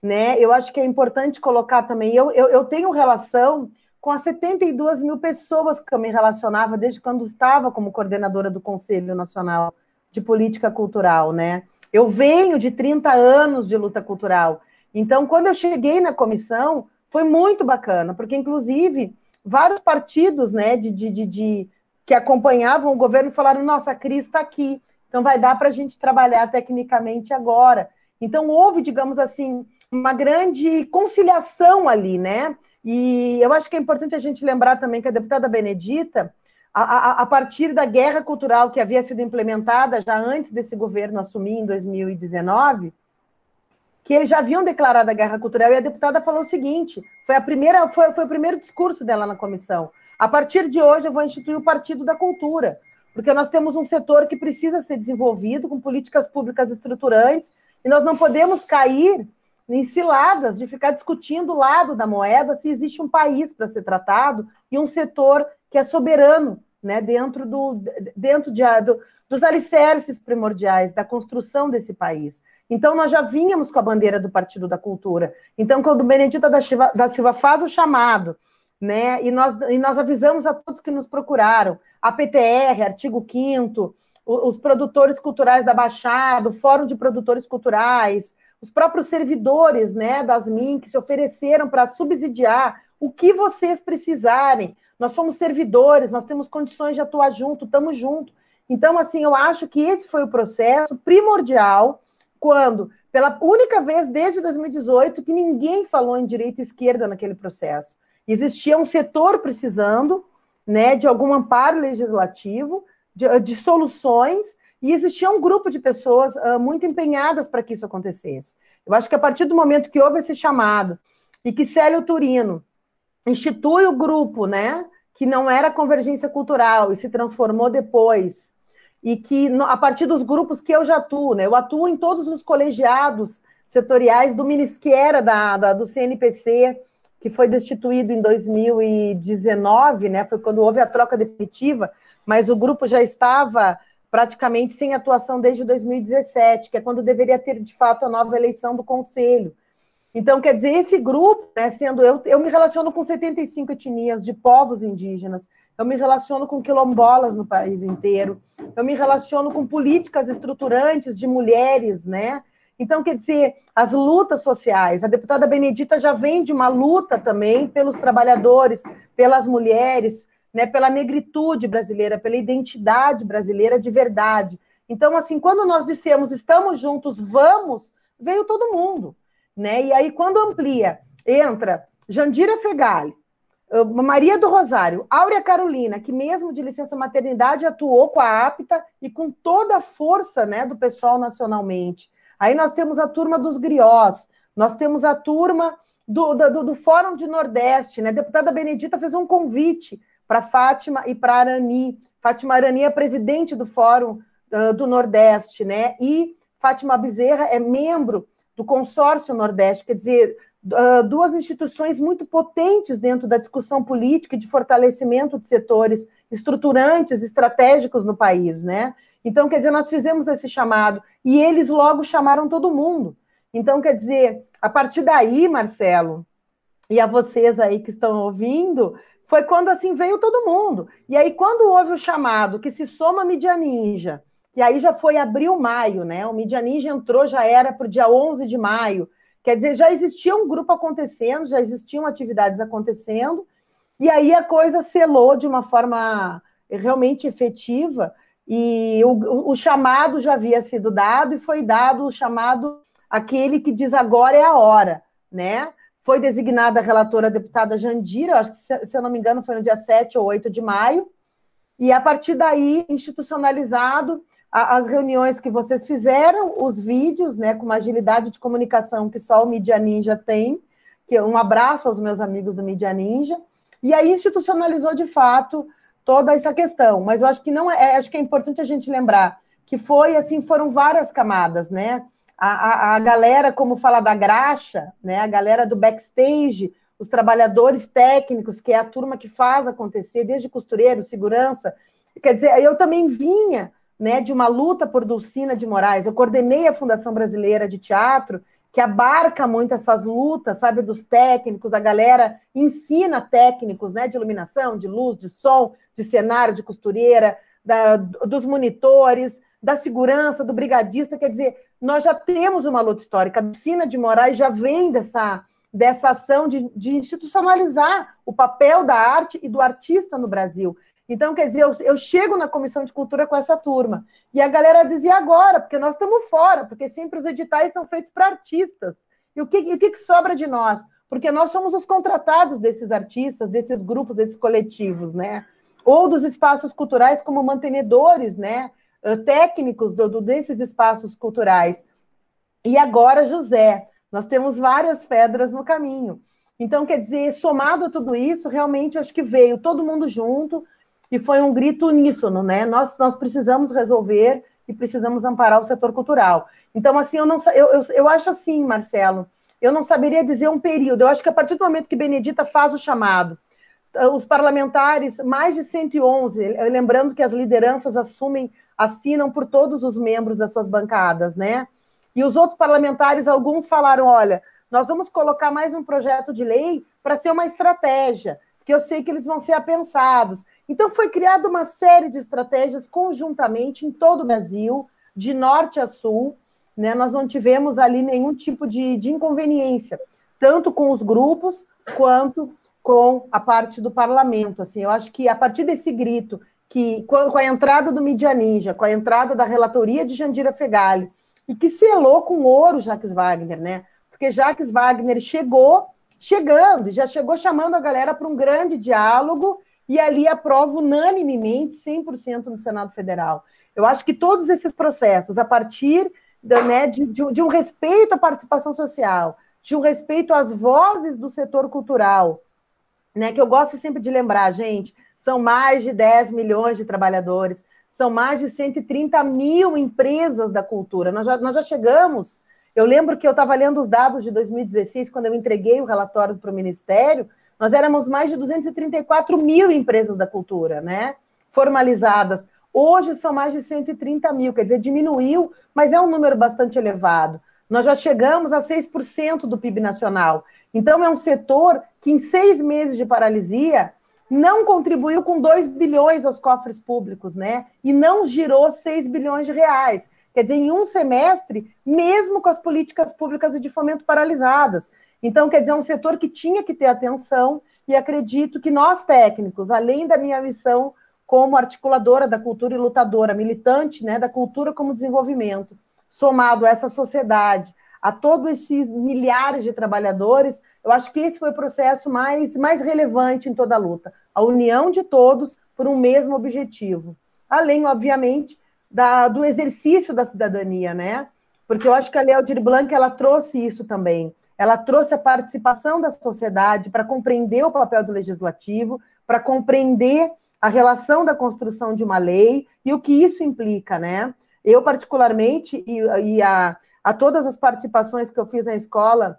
né? Eu acho que é importante colocar também. Eu, eu, eu tenho relação com as 72 mil pessoas que eu me relacionava desde quando estava como coordenadora do Conselho Nacional de política cultural, né? Eu venho de 30 anos de luta cultural. Então, quando eu cheguei na comissão, foi muito bacana, porque, inclusive, vários partidos né, de, de, de, que acompanhavam o governo falaram: nossa, a Cris está aqui, então vai dar para a gente trabalhar tecnicamente agora. Então, houve, digamos assim, uma grande conciliação ali, né? E eu acho que é importante a gente lembrar também que a deputada Benedita, a, a, partir da guerra cultural que havia sido implementada já antes desse governo assumir em 2019, que eles já haviam declarado a guerra cultural e a deputada falou o seguinte: foi a primeira, foi, foi o primeiro discurso dela na comissão. A partir de hoje eu vou instituir o Partido da Cultura, porque nós temos um setor que precisa ser desenvolvido com políticas públicas estruturantes e nós não podemos cair em ciladas de ficar discutindo o lado da moeda se existe um país para ser tratado e um setor que é soberano né, dentro, do, dentro de, do, dos alicerces primordiais da construção desse país. Então, nós já vínhamos com a bandeira do Partido da Cultura. Então, quando Benedita da Silva, da Silva faz o chamado, né, e nós, e nós avisamos a todos que nos procuraram, a PTR, artigo 5 os produtores culturais da Baixada, o Fórum de Produtores Culturais, os próprios servidores né, das MIN que se ofereceram para subsidiar o que vocês precisarem. Nós somos servidores, nós temos condições de atuar junto, estamos juntos. Então, assim, eu acho que esse foi o processo primordial quando, pela única vez desde 2018, que ninguém falou em direita e esquerda naquele processo. Existia um setor precisando né, de algum amparo legislativo, de, de soluções, e existia um grupo de pessoas uh, muito empenhadas para que isso acontecesse. Eu acho que a partir do momento que houve esse chamado e que Célio Turino institui o grupo, né, que não era convergência cultural e se transformou depois, e que a partir dos grupos que eu já atuo, né, eu atuo em todos os colegiados setoriais do era da, da, do CNPC, que foi destituído em 2019, né, foi quando houve a troca definitiva, mas o grupo já estava praticamente sem atuação desde 2017, que é quando deveria ter de fato a nova eleição do conselho. Então, quer dizer, esse grupo, né, sendo eu, eu me relaciono com 75 etnias de povos indígenas, eu me relaciono com quilombolas no país inteiro, eu me relaciono com políticas estruturantes de mulheres, né? Então, quer dizer, as lutas sociais, a deputada Benedita já vem de uma luta também pelos trabalhadores, pelas mulheres, né, pela negritude brasileira, pela identidade brasileira de verdade. Então, assim, quando nós dissemos estamos juntos, vamos, veio todo mundo né? E aí, quando amplia, entra Jandira Fegali, ah, Maria do Rosário, Áurea Carolina, que mesmo de licença maternidade atuou com a APTA e com toda a força né, do pessoal nacionalmente. Aí nós temos a turma dos griós, nós temos a turma do, do, do Fórum de Nordeste, né? A deputada Benedita fez um convite para Fátima e para Arani. Fátima Arani é presidente do Fórum uh, do Nordeste, né? E Fátima Bezerra é membro do consórcio Nordeste, quer dizer, ah, duas instituições muito potentes dentro da discussão política e de fortalecimento de setores estruturantes, estratégicos no país, né? Então, quer dizer, nós fizemos esse chamado e eles logo chamaram todo mundo. Então, quer dizer, a partir daí, Marcelo, e a vocês aí que estão ouvindo, foi quando assim veio todo mundo. E aí, quando houve o chamado que se soma a Mídia Ninja, que aí já foi abril, maio, né? O Media Ninja entrou, já era para o dia 11 de maio. Quer dizer, já existia um grupo acontecendo, já existiam atividades acontecendo, e aí a coisa selou de uma forma realmente efetiva, e o, o chamado já havia sido dado, e foi dado o chamado aquele que diz agora é a hora, né? Foi designada a relatora a deputada Jandira, acho que, se, eu não me engano, foi no dia 7 ou 8 de maio, e a partir daí, institucionalizado, as reuniões que vocês fizeram, os vídeos, né, com uma agilidade de comunicação que só o Media Ninja tem, que um abraço aos meus amigos do Media Ninja, e aí institucionalizou de fato toda essa questão. Mas eu acho que não é, acho que é importante a gente lembrar que foi assim, foram várias camadas, né? A, a, a galera, como fala da graxa, né? A galera do backstage, os trabalhadores técnicos, que é a turma que faz acontecer, desde costureiro, segurança. Quer dizer, eu também vinha né, de uma luta por Dulcina de Moraes. Eu coordenei a Fundação Brasileira de Teatro, que abarca muito essas lutas, sabe, dos técnicos, a galera ensina técnicos, né, de iluminação, de luz, de som, de cenário, de costureira, da, dos monitores, da segurança, do brigadista, quer dizer, nós já temos uma luta histórica. A Dulcina de Moraes já vem dessa, dessa ação de, de institucionalizar o papel da arte e do artista no Brasil. Então, quer dizer, eu, eu, chego na comissão de cultura com essa turma. E a galera dizia agora, porque nós estamos fora, porque sempre os editais são feitos para artistas. E o que, e o que, que sobra de nós? Porque nós somos os contratados desses artistas, desses grupos, desses coletivos, né? Ou dos espaços culturais como mantenedores, né? Técnicos do, do, desses espaços culturais. E agora, José, nós temos várias pedras no caminho. Então, quer dizer, somado a tudo isso, realmente acho que veio todo mundo junto, e foi um grito uníssono, né? Nós, nós precisamos resolver e precisamos amparar o setor cultural. Então, assim, eu não eu, eu, eu acho assim, Marcelo, eu não saberia dizer um período. Eu acho que a partir do momento que Benedita faz o chamado, eh, os parlamentares, mais de 111, lembrando que as lideranças assumem, assinam por todos os membros das suas bancadas, né? E os outros parlamentares, alguns falaram: olha, nós vamos colocar mais um projeto de lei para ser uma estratégia, que eu sei que eles vão ser apensados. Então, foi criada uma série de estratégias conjuntamente em todo o Brasil, de norte a sul. Né? Nós não tivemos ali nenhum tipo de, de inconveniência, tanto com os grupos quanto com a parte do parlamento. Assim, eu acho que a partir desse grito, que com a entrada do Mídia Ninja, com a entrada da relatoria de Jandira Fegali, e que selou com ouro Jacques Wagner, né? Porque Jacques Wagner chegou chegando, já chegou chamando a galera para um grande diálogo e ali aprova unanimemente 100% no Senado Federal. Eu acho que todos esses processos, a partir né, de, de, de um respeito à participação social, de um respeito às vozes do setor cultural, né, que eu gosto sempre de lembrar, gente, são mais de 10 milhões de trabalhadores, são mais de 130 mil empresas da cultura. Nós já, nós já chegamos. Eu lembro que eu estava lendo os dados de 2016, quando eu entreguei o relatório para o Ministério, nós éramos mais de 234 mil empresas da cultura, né? Formalizadas. Hoje são mais de 130 mil, quer dizer, diminuiu, mas é um número bastante elevado. Nós já chegamos a 6% do PIB nacional. Então, é um setor que, em seis meses de paralisia, não contribuiu com 2 bilhões aos cofres públicos, né? E não girou 6 bilhões de reais. Quer dizer, em um semestre, mesmo com as políticas públicas de fomento paralisadas. Então, quer dizer, é um setor que tinha que ter atenção e acredito que nós técnicos, além da minha missão como articuladora da cultura e lutadora, militante né, da cultura como desenvolvimento, somado a essa sociedade, a todos esses milhares de trabalhadores, eu acho que esse foi o processo mais, mais relevante em toda a luta. A união de todos por um mesmo objetivo. Além, obviamente, da, do exercício da cidadania, né? Porque eu acho que a Lei Aldir Blanc, ela trouxe isso também. Ela trouxe a participação da sociedade para compreender o papel do legislativo, para compreender a relação da construção de uma lei e o que isso implica, né? Eu, particularmente, e, e a, a todas as participações que eu fiz na escola,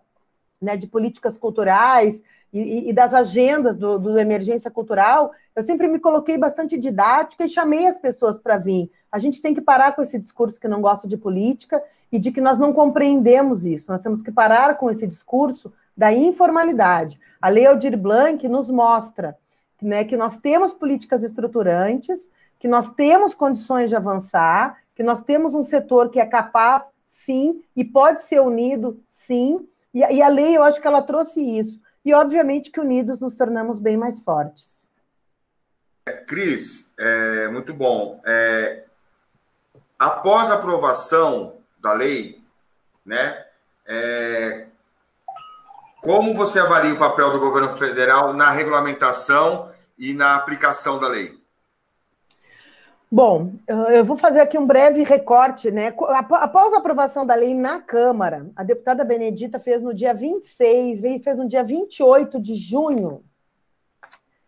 né, de políticas culturais e, e das agendas do, do, Emergência Cultural, eu sempre me coloquei bastante didática e chamei as pessoas para vir. A gente tem que parar com esse discurso que não gosta de política e de que nós não compreendemos isso. Nós temos que parar com esse discurso da informalidade. A Lei Aldir Blanc nos mostra né, que nós temos políticas estruturantes, que nós temos condições de avançar, que nós temos um setor que é capaz sim, e pode ser unido, sim. E, e, a lei, eu acho que ela trouxe isso. E, obviamente, que unidos nos tornamos bem mais fortes.
Cris, é, muito bom. É, após a aprovação da lei, né, é, como você avalia o papel do governo federal na regulamentação e na aplicação da lei?
Bom, eu vou fazer aqui um breve recorte, né? Após a aprovação da lei na Câmara, a deputada Benedita fez no dia 26, fez no dia 28 de junho.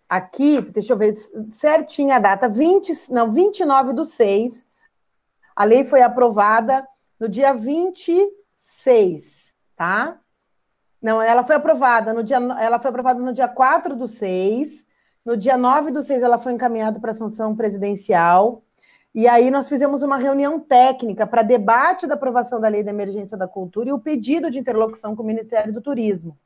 Aqui, deixa eu ver certinho a data, 20, não, 29 do 6. A lei foi aprovada no dia 26, tá? Não, ela foi aprovada no dia, ela foi aprovada no dia 4 do 6 no dia 9 do 6, ela foi encaminhada para a sanção presidencial. E aí nós fizemos uma reunião técnica para debate da aprovação da Lei da Emergência da Cultura e o pedido de interlocução com o Ministério do Turismo.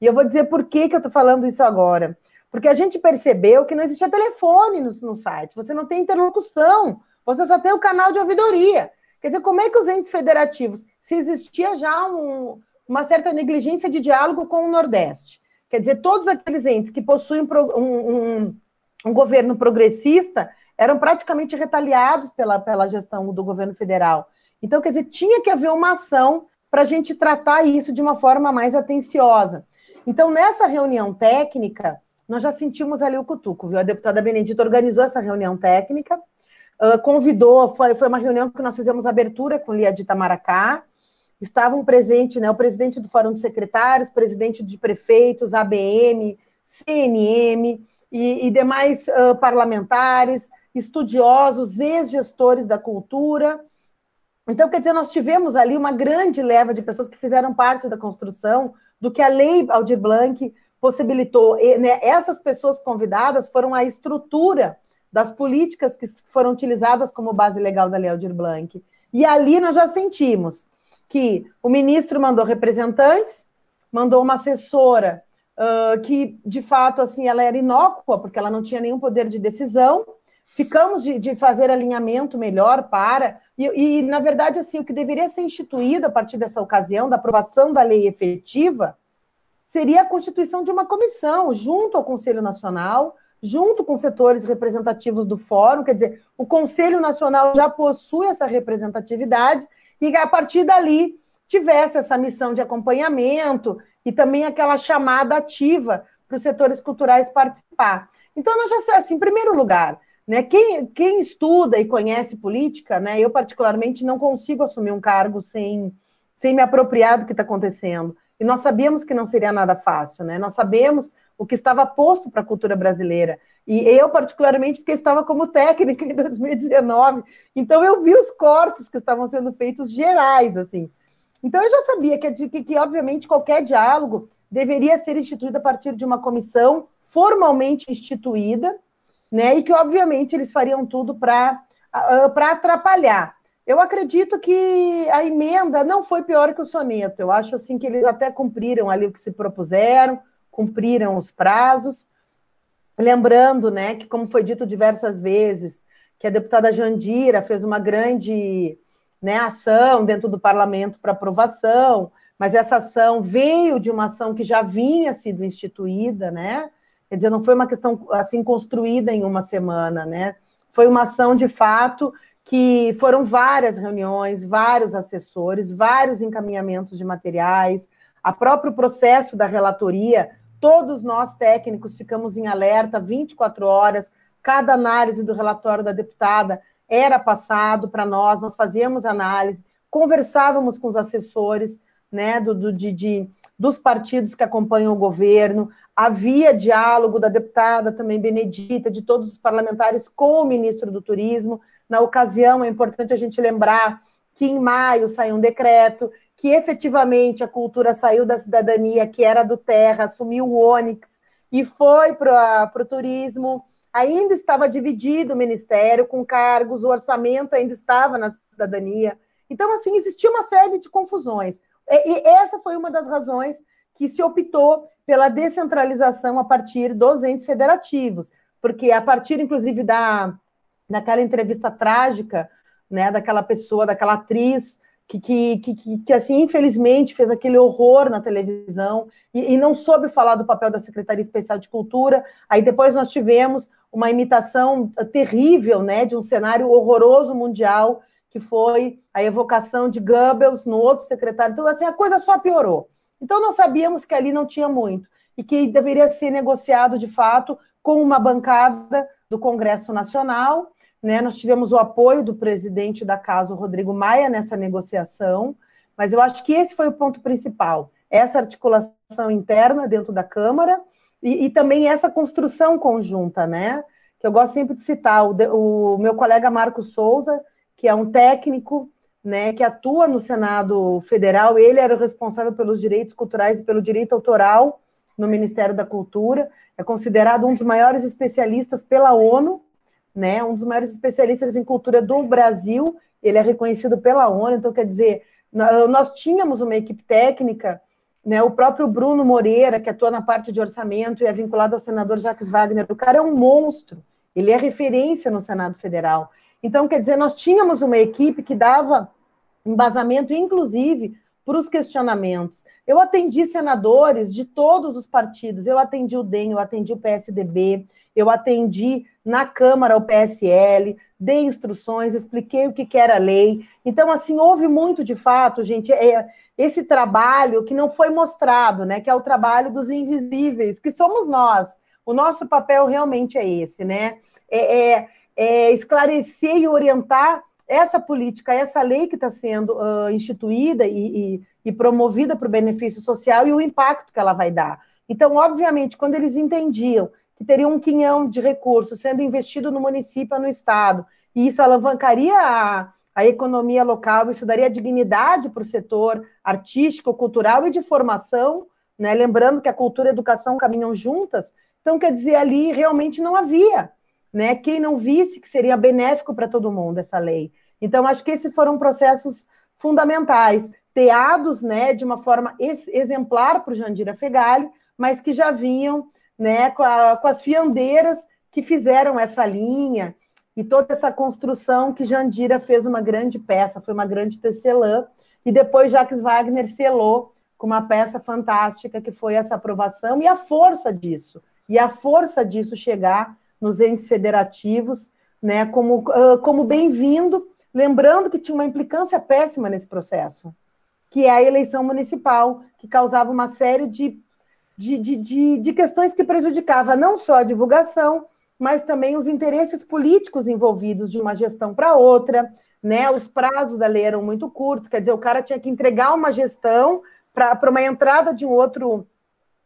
E eu vou dizer por que, que eu estou falando isso agora. Porque a gente percebeu que não existia telefone no, no site, você não tem interlocução, você só tem o canal de ouvidoria. Quer dizer, como é que os entes federativos, se existia já um, uma certa negligência de diálogo com o Nordeste, Quer dizer, todos aqueles entes que possuem um, um, um governo progressista eram praticamente retaliados pela, pela gestão do governo federal. Então, quer dizer, tinha que haver uma ação para a gente tratar isso de uma forma mais atenciosa. Então, nessa reunião técnica, nós já sentimos ali o cutuco, viu? A deputada Benedita organizou essa reunião técnica, uh, convidou, foi, foi uma reunião que nós fizemos abertura com Lia de Itamaracá, estavam presentes né, o presidente do Fórum de Secretários, presidente de prefeitos, ABM, CNM e, e demais uh, parlamentares, estudiosos, ex-gestores da cultura. Então, quer dizer, nós tivemos ali uma grande leva de pessoas que fizeram parte da construção do que a lei Aldir Blanc possibilitou. E, né, essas pessoas convidadas foram a estrutura das políticas que foram utilizadas como base legal da lei Aldir Blanc. E ali nós já sentimos que o ministro mandou representantes, mandou uma assessora uh, que, de fato, assim, ela era inócua, porque ela não tinha nenhum poder de decisão. Ficamos de, de fazer alinhamento melhor para. E, e, na verdade, assim, o que deveria ser instituído a partir dessa ocasião, da aprovação da lei efetiva, seria a constituição de uma comissão, junto ao Conselho Nacional, junto com setores representativos do fórum, quer dizer, o Conselho Nacional já possui essa representatividade e a partir dali tivesse essa missão de acompanhamento e também aquela chamada ativa para os setores culturais participar. Então, nós já assim, em primeiro lugar, né, quem, quem estuda e conhece política, né, eu particularmente não consigo assumir um cargo sem, sem me apropriar do que está acontecendo. E nós sabíamos que não seria nada fácil, né? Nós sabemos o que estava posto para a cultura brasileira. E eu, particularmente, porque estava como técnica em 2019. Então, eu vi os cortes que estavam sendo feitos gerais, assim. Então, eu já sabia que, que, que obviamente, qualquer diálogo deveria ser instituído a partir de uma comissão formalmente instituída, né? E que, obviamente, eles fariam tudo para atrapalhar. Eu acredito que a emenda não foi pior que o soneto. Eu acho assim que eles até cumpriram ali o que se propuseram, cumpriram os prazos. Lembrando, né, que como foi dito diversas vezes, que a deputada Jandira fez uma grande né, ação dentro do parlamento para aprovação, mas essa ação veio de uma ação que já vinha sido instituída, né? Quer dizer, não foi uma questão assim construída em uma semana, né? Foi uma ação de fato que foram várias reuniões, vários assessores, vários encaminhamentos de materiais, a próprio processo da relatoria, todos nós técnicos ficamos em alerta 24 horas, cada análise do relatório da deputada era passado para nós, nós fazíamos análise, conversávamos com os assessores, né, do, do de, de, dos partidos que acompanham o governo, havia diálogo da deputada também Benedita, de todos os parlamentares com o ministro do Turismo, na ocasião, é importante a gente lembrar que em maio saiu um decreto que efetivamente a cultura saiu da cidadania, que era do terra, assumiu o Onyx e foi para o turismo. Ainda estava dividido o ministério com cargos, o orçamento ainda estava na cidadania. Então, assim, existia uma série de confusões. E essa foi uma das razões que se optou pela descentralização a partir dos entes federativos, porque a partir, inclusive, da naquela entrevista trágica, né, daquela pessoa, daquela atriz que, que, que, que, assim, infelizmente, fez aquele horror na televisão e, e, não soube falar do papel da Secretaria Especial de Cultura. Aí depois nós tivemos uma imitação terrível, né, de um cenário horroroso mundial, que foi a evocação de Goebbels no outro secretário. Então, assim, a coisa só piorou. Então, nós sabíamos que ali não tinha muito e que deveria ser negociado, de fato, com uma bancada do Congresso Nacional né? Nós tivemos o apoio do presidente da casa, o Rodrigo Maia, nessa negociação, mas eu acho que esse foi o ponto principal: essa articulação interna dentro da Câmara e, e também essa construção conjunta, né? Que eu gosto sempre de citar o, o meu colega Marco Souza, que é um técnico né, que atua no Senado Federal, ele era o responsável pelos direitos culturais e pelo direito autoral no Ministério da Cultura, é considerado um dos maiores especialistas pela ONU né? Um dos maiores especialistas em cultura do Brasil, ele é reconhecido pela ONU, então quer dizer, nós tínhamos uma equipe técnica, né? O próprio Bruno Moreira, que atua na parte de orçamento e é vinculado ao senador Jacques Wagner, o cara é um monstro, ele é referência no Senado Federal. Então, quer dizer, nós tínhamos uma equipe que dava embasamento, inclusive, para os questionamentos. Eu atendi senadores de todos os partidos, eu atendi o DEM, eu atendi o PSDB, eu atendi na Câmara o PSL, dei instruções, expliquei o que, que era lei. Então, assim, houve muito de fato, gente, é, esse trabalho que não foi mostrado, né? Que é o trabalho dos invisíveis, que somos nós. O nosso papel realmente é esse, né? é, é, é esclarecer e orientar essa política, essa lei que está sendo uh, instituída e, e, e promovida para o benefício social e o impacto que ela vai dar. Então, obviamente, quando eles entendiam que teria um quinhão de recursos sendo investido no município no estado, e isso alavancaria a, a economia local, isso daria dignidade para o setor artístico, cultural e de formação, né? lembrando que a cultura e a educação caminham juntas, então, quer dizer, ali realmente não havia né? quem não visse que seria benéfico para todo mundo essa lei. Então, acho que esses foram processos fundamentais, teados né, de uma forma ex exemplar para o Jandira Fegali, mas que já vinham né, com, a, com, as fiandeiras que fizeram essa linha e toda essa construção que Jandira fez uma grande peça, foi uma grande tecelã, e depois Jacques Wagner selou com uma peça fantástica que foi essa aprovação e a força disso, e a força disso chegar nos entes federativos, né, como, como bem-vindo Lembrando que tinha uma implicância péssima nesse processo. que é a eleição municipal, que causava uma série de, de, de, de, de questões que prejudicava não só a divulgação, mas também os interesses políticos envolvidos de uma gestão para outra, né? Os prazos da lei eram muito curtos, quer dizer, o cara tinha que entregar uma gestão para uma entrada de um outro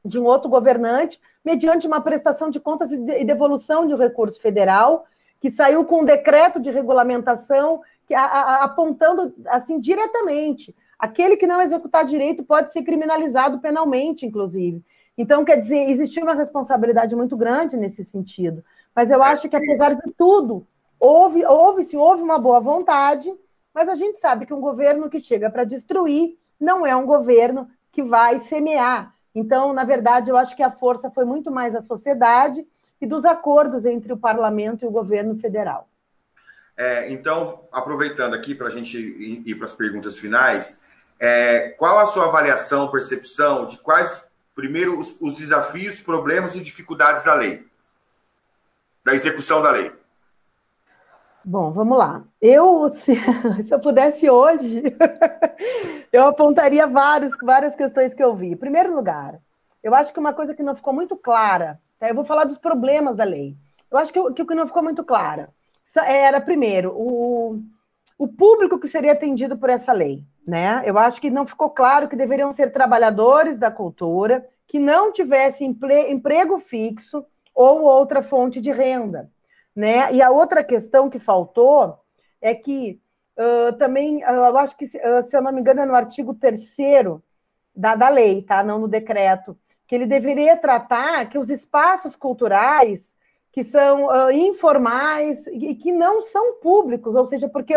de um outro governante, mediante uma prestação de contas e devolução de recurso federal, que saiu com um decreto de regulamentação que, a, a, apontando assim diretamente. Aquele que não executar direito pode ser criminalizado penalmente, inclusive. Então, quer dizer, existia uma responsabilidade muito grande nesse sentido. Mas eu acho que, apesar de tudo, houve, houve, se houve uma boa vontade, mas a gente sabe que um governo que chega para destruir não é um governo que vai semear. Então, na verdade, eu acho que a força foi muito mais a sociedade e dos acordos entre o parlamento e o governo federal.
É, então, aproveitando aqui para a gente ir, para as perguntas finais, é, qual a sua avaliação, percepção de quais, primeiro, os, os desafios, problemas e dificuldades da lei, da execução da lei?
Bom, vamos lá. Eu, se, se eu pudesse hoje, eu apontaria vários, várias questões que eu vi. Em primeiro lugar, eu acho que uma coisa que não ficou muito clara, tá? eu vou falar dos problemas da lei. Eu acho que o que não ficou muito clara era, primeiro, o, o público que seria atendido por essa lei. Né? Eu acho que não ficou claro que deveriam ser trabalhadores da cultura que não tivessem emprego fixo ou outra fonte de renda. Né? E a outra questão que faltou é que uh, também, uh, eu acho que, uh, se eu não me engano, é no artigo 3 da, da lei, tá? não no decreto, que ele deveria tratar que os espaços culturais que são informais e que não são públicos, ou seja, porque,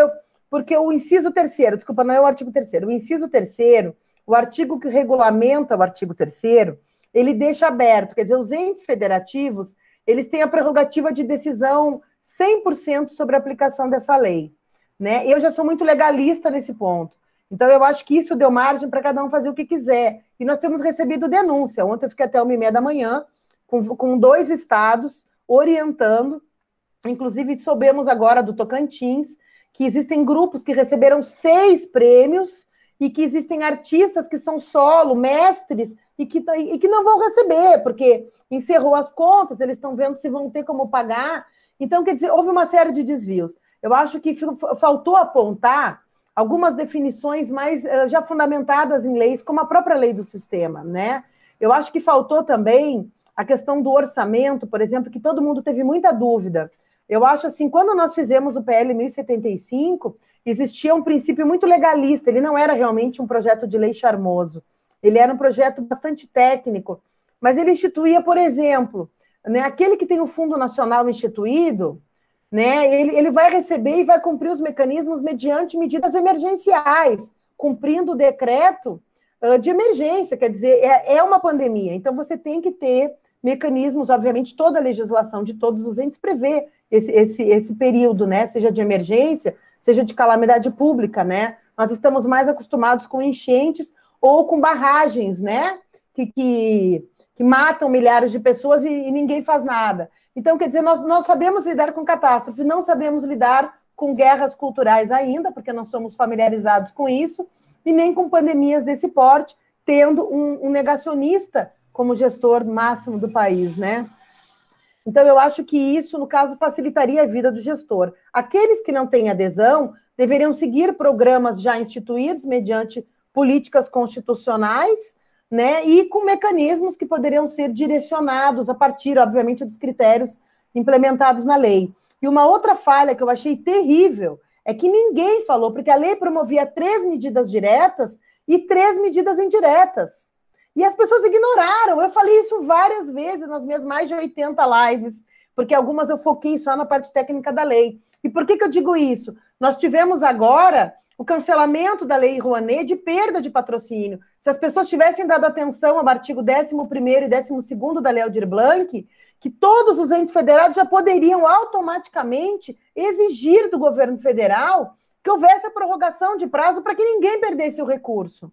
porque o inciso terceiro, desculpa, não é o artigo terceiro, o inciso terceiro, o artigo que regulamenta o artigo terceiro, ele deixa aberto, quer dizer, os entes federativos, eles têm a prerrogativa de decisão 100% sobre a aplicação dessa lei. Né? Eu já sou muito legalista nesse ponto. Então, eu acho que isso deu margem para cada um fazer o que quiser. E nós temos recebido denúncia. Ontem eu fiquei até uma e meia da manhã com, com dois estados orientando. Inclusive, soubemos agora do Tocantins que existem grupos que receberam seis prêmios e que existem artistas que são solo, mestres, e que, e que não vão receber, porque encerrou as contas, eles estão vendo se vão ter como pagar. Então, quer dizer, houve uma série de desvios. Eu acho que faltou apontar algumas definições mais uh, já fundamentadas em leis, como a própria lei do sistema, né? Eu acho que faltou também a questão do orçamento, por exemplo, que todo mundo teve muita dúvida. Eu acho assim, quando nós fizemos o PL 1075, existia um princípio muito legalista, ele não era realmente um projeto de lei charmoso. Ele era um projeto bastante técnico, mas ele instituía, por exemplo, né, aquele que tem o Fundo Nacional instituído, né, ele, ele vai receber e vai cumprir os mecanismos mediante medidas emergenciais, cumprindo o decreto uh, de emergência, quer dizer, é, é uma pandemia, então você tem que ter mecanismos, obviamente, toda a legislação de todos os entes prevê esse, esse, esse período, né? Seja de emergência, seja de calamidade pública, né? Nós estamos mais acostumados com enchentes ou com barragens, né? Que, que, que matam milhares de pessoas e, e, ninguém faz nada. Então, quer dizer, nós, nós sabemos lidar com catástrofe, não sabemos lidar com guerras culturais ainda, porque não somos familiarizados com isso, e nem com pandemias desse porte, tendo um, um negacionista como gestor máximo do país, né? Então, eu acho que isso, no caso, facilitaria a vida do gestor. Aqueles que não têm adesão deveriam seguir programas já instituídos mediante políticas constitucionais, né, e com mecanismos que poderiam ser direcionados a partir, obviamente, dos critérios implementados na lei. E uma outra falha que eu achei terrível é que ninguém falou, porque a lei promovia três medidas diretas e três medidas indiretas. E as pessoas ignoraram. Eu falei isso várias vezes nas minhas mais de 80 lives, porque algumas eu foquei só na parte técnica da lei. E por que, que eu digo isso? Nós tivemos agora o cancelamento da Lei Rouanet de perda de patrocínio. Se as pessoas tivessem dado atenção ao artigo 11 e 12 da Lei Aldir Blanc, que todos os entes federados já poderiam automaticamente exigir do governo federal que houvesse a prorrogação de prazo para que ninguém perdesse o recurso.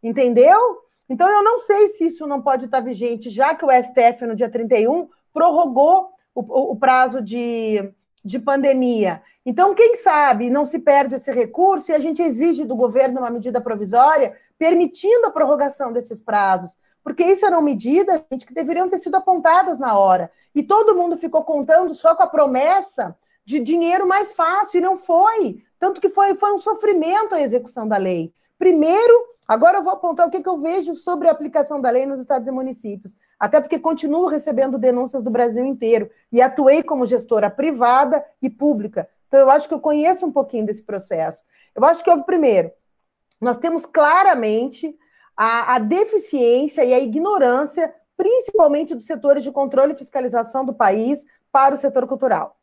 Entendeu? Então, eu não sei se isso não pode estar vigente, já que o STF, no dia 31, prorrogou o, o, o prazo de, de pandemia. Então, quem sabe não se perde esse recurso e a gente exige do governo uma medida provisória permitindo a prorrogação desses prazos, porque isso eram medidas gente, que deveriam ter sido apontadas na hora. E todo mundo ficou contando só com a promessa de dinheiro mais fácil, e não foi. Tanto que foi, foi um sofrimento a execução da lei. Primeiro, agora eu vou apontar o que, que eu vejo sobre a aplicação da lei nos estados e municípios, até porque continuo recebendo denúncias do Brasil inteiro e atuei como gestora privada e pública. Então, eu acho que eu conheço um pouquinho desse processo. Eu acho que houve, primeiro, nós temos claramente a, a deficiência e a ignorância, principalmente dos setores de controle e fiscalização do país, para o setor cultural.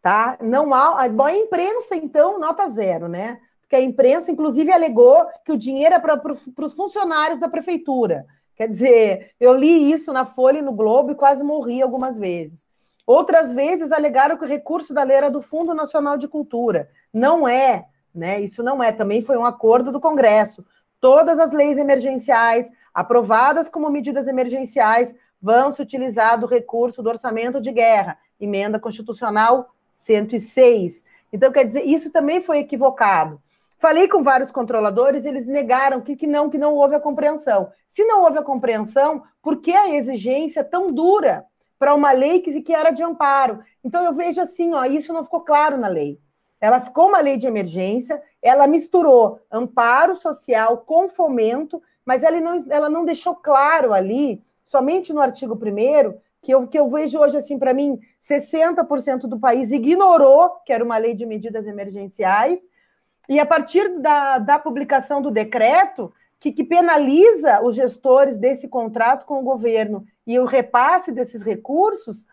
Tá? Não há. Bom, a imprensa, então, nota zero, né? Porque a imprensa, inclusive, alegou que o dinheiro é para os funcionários da prefeitura. Quer dizer, eu li isso na Folha e no Globo e quase morri algumas vezes. Outras vezes alegaram que o recurso da lei era do Fundo Nacional de Cultura. Não é, né? Isso não é. Também foi um acordo do Congresso todas as leis emergenciais aprovadas como medidas emergenciais vão se utilizar do recurso do orçamento de guerra, emenda constitucional 106. Então, quer dizer, isso também foi equivocado. Falei com vários controladores, eles negaram que, que não, que não houve a compreensão. Se não houve a compreensão, por que a exigência tão dura para uma lei que, que era de amparo? Então eu vejo assim, ó, isso não ficou claro na lei. Ela ficou uma lei de emergência, ela misturou amparo social com fomento, mas ela não, ela não deixou claro ali, somente no artigo 1 que eu, que eu vejo hoje, assim, para mim, 60% do país ignorou que era uma lei de medidas emergenciais, e a partir da, da publicação do decreto, que, que penaliza os gestores desse contrato com o governo e o repasse desses recursos,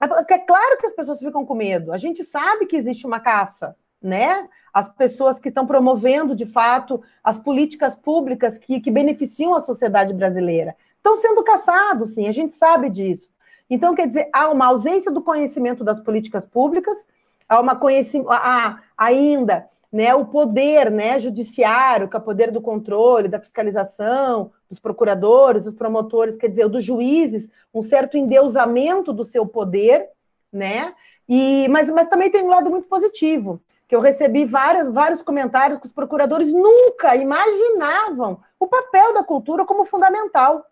é claro que as pessoas ficam com medo. A gente sabe que existe uma caça, né? As pessoas que estão promovendo, de fato, as políticas públicas que, que beneficiam a sociedade brasileira. Estão sendo caçados, sim, a gente sabe disso. Então, quer dizer, há uma ausência do conhecimento das políticas públicas, há uma conhecimento, há ainda né, o poder né, judiciário, que é o poder do controle, da fiscalização, dos procuradores, dos promotores, quer dizer, dos juízes, um certo endeusamento do seu poder, né? E, mas, mas também tem um lado muito positivo, que eu recebi várias, vários comentários que os procuradores nunca imaginavam o papel da cultura como fundamental.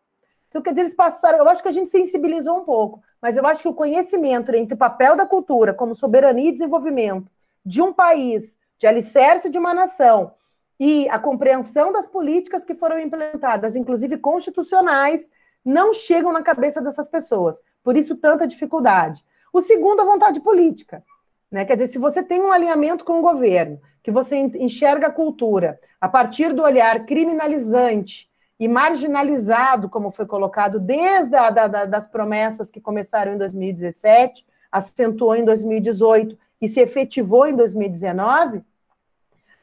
Então, quer dizer, eles passaram, eu acho que a gente sensibilizou um pouco, mas eu acho que o conhecimento entre o papel da cultura como soberania e desenvolvimento de um país de alicerce de uma nação e a compreensão das políticas que foram implementadas, inclusive constitucionais, não chegam na cabeça dessas pessoas. Por isso, tanta dificuldade. O segundo, a vontade política. Né? Quer dizer, se você tem um alinhamento com o governo, que você enxerga a cultura a partir do olhar criminalizante e marginalizado, como foi colocado desde a, da, das promessas que começaram em 2017, acentuou em 2018 e se efetivou em 2019,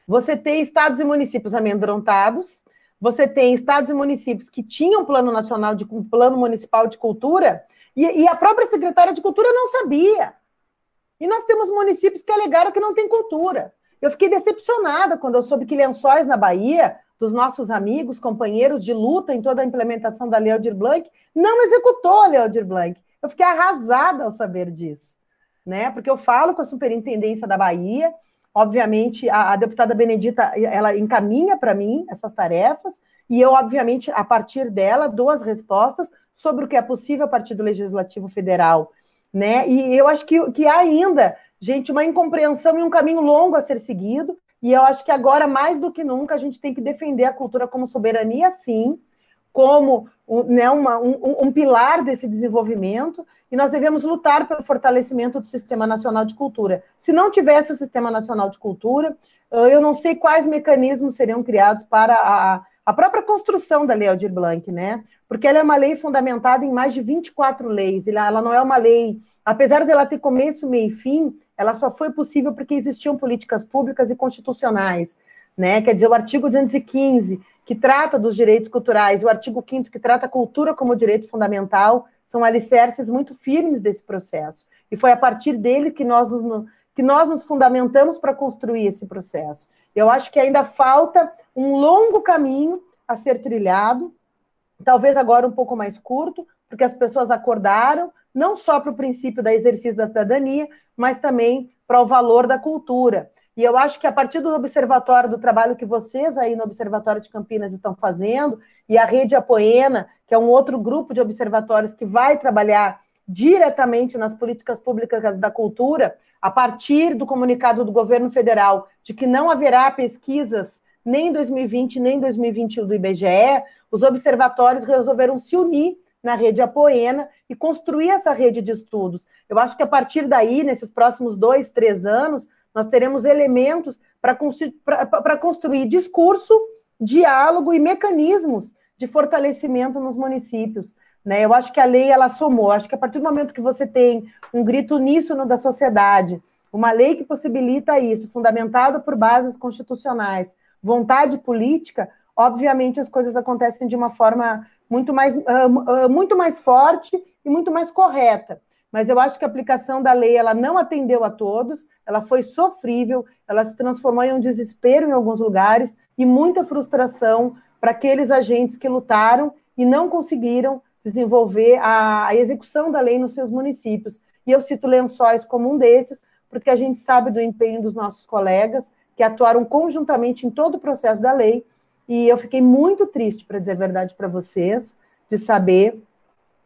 você tem estados e municípios amedrontados, você tem estados e municípios que tinham plano nacional de um plano municipal de cultura, e, e, a própria secretária de cultura não sabia. E nós temos municípios que alegaram que não tem cultura. Eu fiquei decepcionada quando eu soube que Lençóis na Bahia, dos nossos amigos, companheiros de luta em toda a implementação da Lei Aldir Blanc, não executou a Lei Aldir Blanc. Eu fiquei arrasada ao saber disso né? Porque eu falo com a Superintendência da Bahia, obviamente a, a deputada Benedita ela encaminha para mim essas tarefas e eu obviamente a partir dela dou as respostas sobre o que é possível a partir do Legislativo Federal, né? E eu acho que, que há ainda, gente, uma incompreensão e um caminho longo a ser seguido. E eu acho que agora, mais do que nunca, a gente tem que defender a cultura como soberania, sim, como né, uma, um, um, pilar desse desenvolvimento, e nós devemos lutar pelo fortalecimento do Sistema Nacional de Cultura. Se não tivesse o Sistema Nacional de Cultura, eu não sei quais mecanismos seriam criados para a, a própria construção da Lei Aldir Blanc, né? Porque ela é uma lei fundamentada em mais de 24 leis, ela não é uma lei, apesar dela ter começo, meio e fim, ela só foi possível porque existiam políticas públicas e constitucionais, né? Quer dizer, o artigo 215 que trata dos direitos culturais, o artigo 5 que trata a cultura como direito fundamental, são alicerces muito firmes desse processo. E foi a partir dele que nós nos, que nós nos fundamentamos para construir esse processo. Eu acho que ainda falta um longo caminho a ser trilhado, talvez agora um pouco mais curto, porque as pessoas acordaram, não só para o princípio da exercício da cidadania, mas também para o valor da cultura. E eu acho que a partir do observatório, do trabalho que vocês aí no Observatório de Campinas estão fazendo, e a Rede Apoena, que é um outro grupo de observatórios que vai trabalhar diretamente nas políticas públicas da cultura, a partir do comunicado do governo federal de que não haverá pesquisas nem em 2020, nem em 2021 do IBGE, os observatórios resolveram se unir na rede Apoena e construir essa rede de estudos. Eu acho que a partir daí, nesses próximos dois, três anos, nós teremos elementos para construir discurso, diálogo e mecanismos de fortalecimento nos municípios. Né? Eu acho que a lei ela somou. Acho que a partir do momento que você tem um grito uníssono da sociedade, uma lei que possibilita isso, fundamentada por bases constitucionais, vontade política, obviamente as coisas acontecem de uma forma muito mais, uh, uh, muito mais forte e muito mais correta mas eu acho que a aplicação da lei ela não atendeu a todos, ela foi sofrível, ela se transformou em um desespero em alguns lugares e muita frustração para aqueles agentes que lutaram e não conseguiram desenvolver a, a execução da lei nos seus municípios. E eu cito Lençóis como um desses, porque a gente sabe do empenho dos nossos colegas que atuaram conjuntamente em todo o processo da lei, e eu fiquei muito triste, para dizer a verdade para vocês, de saber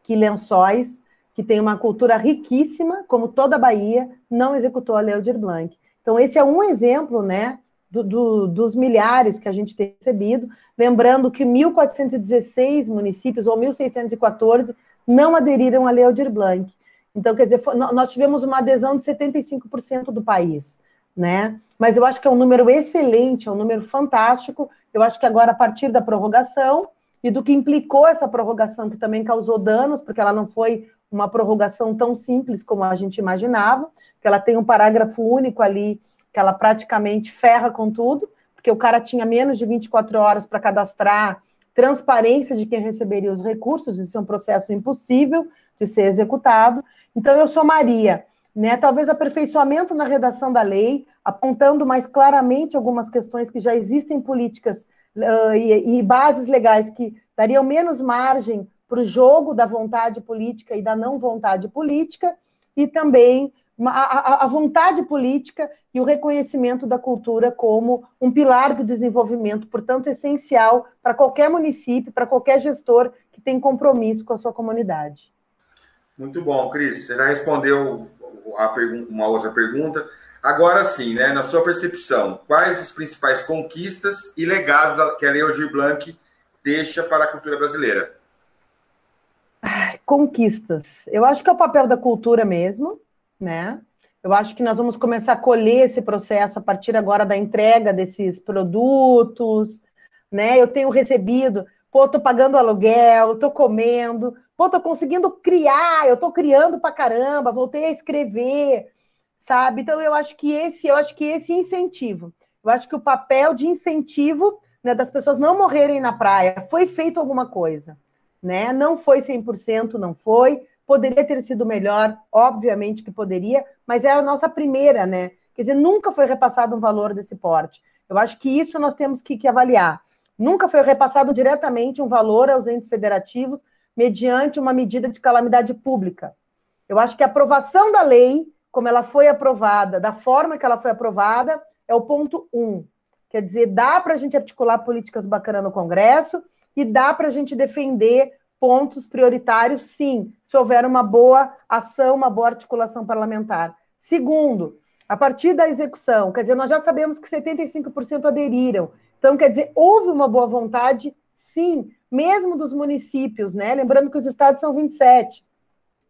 que Lençóis que tem uma cultura riquíssima, como toda a Bahia, não executou a Lei Blanc. Então, esse é um exemplo, né, do, do, dos milhares que a gente tem recebido, lembrando que 1.416 municípios, ou 1.614, não aderiram à Lei Aldir Blanc. Então, quer dizer, nós tivemos uma adesão de 75% do país, né? Mas eu acho que é um número excelente, é um número fantástico. Eu acho que agora, a partir da prorrogação, e do que implicou essa prorrogação, que também causou danos, porque ela não foi uma prorrogação tão simples como a gente imaginava, que ela tem um parágrafo único ali, que ela praticamente ferra com tudo, porque o cara tinha menos de 24 horas para cadastrar transparência de quem receberia os recursos, isso é um processo impossível de ser executado. Então, eu somaria, né, talvez aperfeiçoamento na redação da lei, apontando mais claramente algumas questões que já existem políticas uh, e, e bases legais que dariam menos margem para o jogo da vontade política e da não vontade política, e também a, a, vontade política e o reconhecimento da cultura como um pilar do desenvolvimento, portanto, essencial para qualquer município, para qualquer gestor que tem compromisso com a sua comunidade.
Muito bom, Cris. Você já respondeu uma outra pergunta. Agora sim, né, na sua percepção, quais as principais conquistas e legados que a Aldir Blanc deixa para a cultura brasileira?
Conquistas. Eu acho que é o papel da cultura mesmo, né? Eu acho que nós vamos começar a colher esse processo a partir agora da entrega desses produtos, né? Eu tenho recebido, pô, tô pagando aluguel, tô comendo, pô, tô conseguindo criar, eu tô criando pra caramba, voltei a escrever, sabe? Então eu acho que esse, eu acho que esse incentivo, eu acho que o papel de incentivo né, das pessoas não morrerem na praia, foi feito alguma coisa né? Não foi 100%, não foi. Poderia ter sido melhor, obviamente que poderia, mas é a nossa primeira, né? Quer dizer, nunca foi repassado um valor desse porte. Eu acho que isso nós temos que, que avaliar. Nunca foi repassado diretamente um valor aos entes federativos mediante uma medida de calamidade pública. Eu acho que a aprovação da lei, como ela foi aprovada, da forma que ela foi aprovada, é o ponto um. Quer dizer, dá para a gente articular políticas bacanas no Congresso, e dá para a gente defender pontos prioritários, sim, se houver uma boa ação, uma boa articulação parlamentar. Segundo, a partir da execução, quer dizer, nós já sabemos que 75% aderiram. Então, quer dizer, houve uma boa vontade, sim, mesmo dos municípios, né? Lembrando que os estados são 27,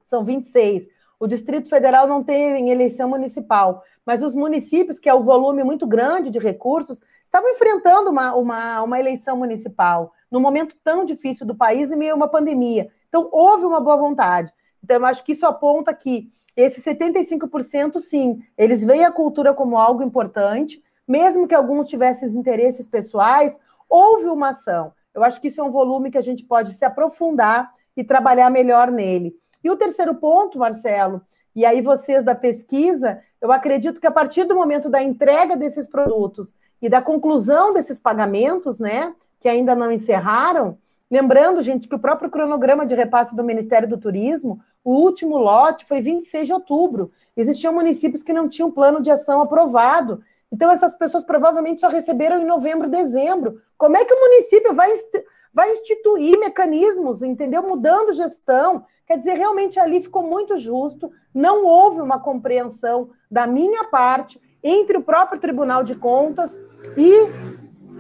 são 26. O Distrito Federal não teve em eleição municipal, mas os municípios, que é o volume muito grande de recursos, estavam enfrentando uma, uma, uma eleição municipal num momento tão difícil do país em meio a uma pandemia. Então, houve uma boa vontade. Então, eu acho que isso aponta que esses 75%, sim, eles veem a cultura como algo importante, mesmo que alguns tivessem interesses pessoais, houve uma ação. Eu acho que isso é um volume que a gente pode se aprofundar e trabalhar melhor nele. E o terceiro ponto, Marcelo, e aí vocês da pesquisa, eu acredito que a partir do momento da entrega desses produtos e da conclusão desses pagamentos, né, que ainda não encerraram. Lembrando, gente, que o próprio cronograma de repasse do Ministério do Turismo, O último lote foi 26 de outubro. Existiam municípios que não tinham plano de ação aprovado. Então, essas pessoas provavelmente só receberam em novembro, dezembro. Como é que o município vai, vai instituir mecanismos, entendeu? Mudando gestão. Quer dizer, realmente ali ficou muito justo. Não houve uma compreensão da minha parte entre o próprio Tribunal de Contas e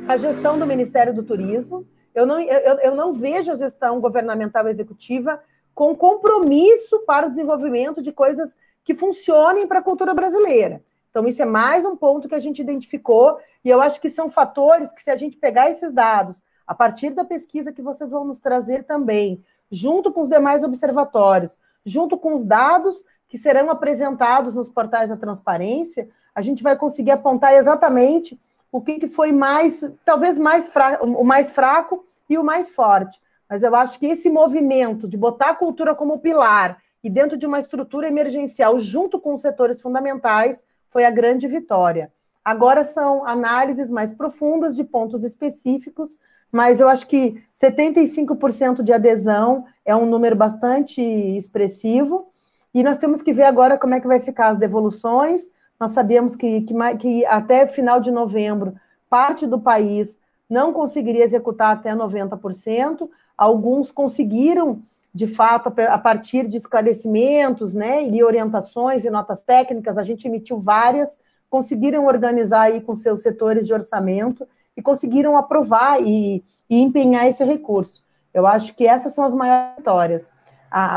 a gestão do Ministério do Turismo. Eu não, eu, eu não vejo a gestão governamental executiva com compromisso para o desenvolvimento de coisas que funcionem para a cultura brasileira. Então, isso é mais um ponto que a gente identificou, e eu acho que são fatores que, se a gente pegar esses dados, a partir da pesquisa que vocês vão nos trazer também, junto com os demais observatórios, junto com os dados que serão apresentados nos portais da transparência, a gente vai conseguir apontar exatamente o que, foi mais, talvez mais fraco, o mais fraco e o mais forte. Mas eu acho que esse movimento de botar a cultura como pilar e dentro de uma estrutura emergencial, junto com os setores fundamentais, foi a grande vitória. Agora são análises mais profundas de pontos específicos, mas eu acho que 75% de adesão é um número bastante expressivo, e nós temos que ver agora como é que vai ficar as devoluções. Nós sabíamos que, que, que até final de novembro, parte do país não conseguiria executar até 90%, alguns conseguiram de fato, a partir de esclarecimentos né, e orientações e notas técnicas, a gente emitiu várias, conseguiram organizar aí com seus setores de orçamento e conseguiram aprovar e, e empenhar esse recurso. Eu acho que essas são as maiores vitórias.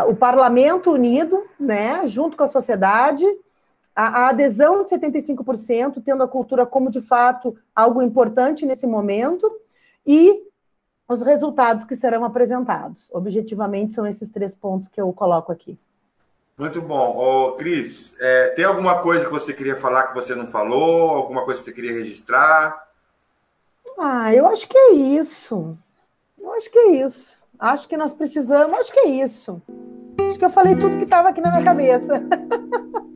o Parlamento unido, né, junto com a sociedade, a adesão de 75%, tendo a cultura como, de fato, algo importante nesse momento, e os resultados que serão apresentados. Objetivamente, são esses três pontos que eu coloco aqui.
Muito bom. Ô, Cris, é, tem alguma coisa que você queria falar que você não falou? Alguma coisa que você queria registrar?
Ah, eu acho que é isso. Eu acho que é isso. Acho que nós precisamos, acho que é isso. Acho que eu falei tudo que estava aqui na minha cabeça.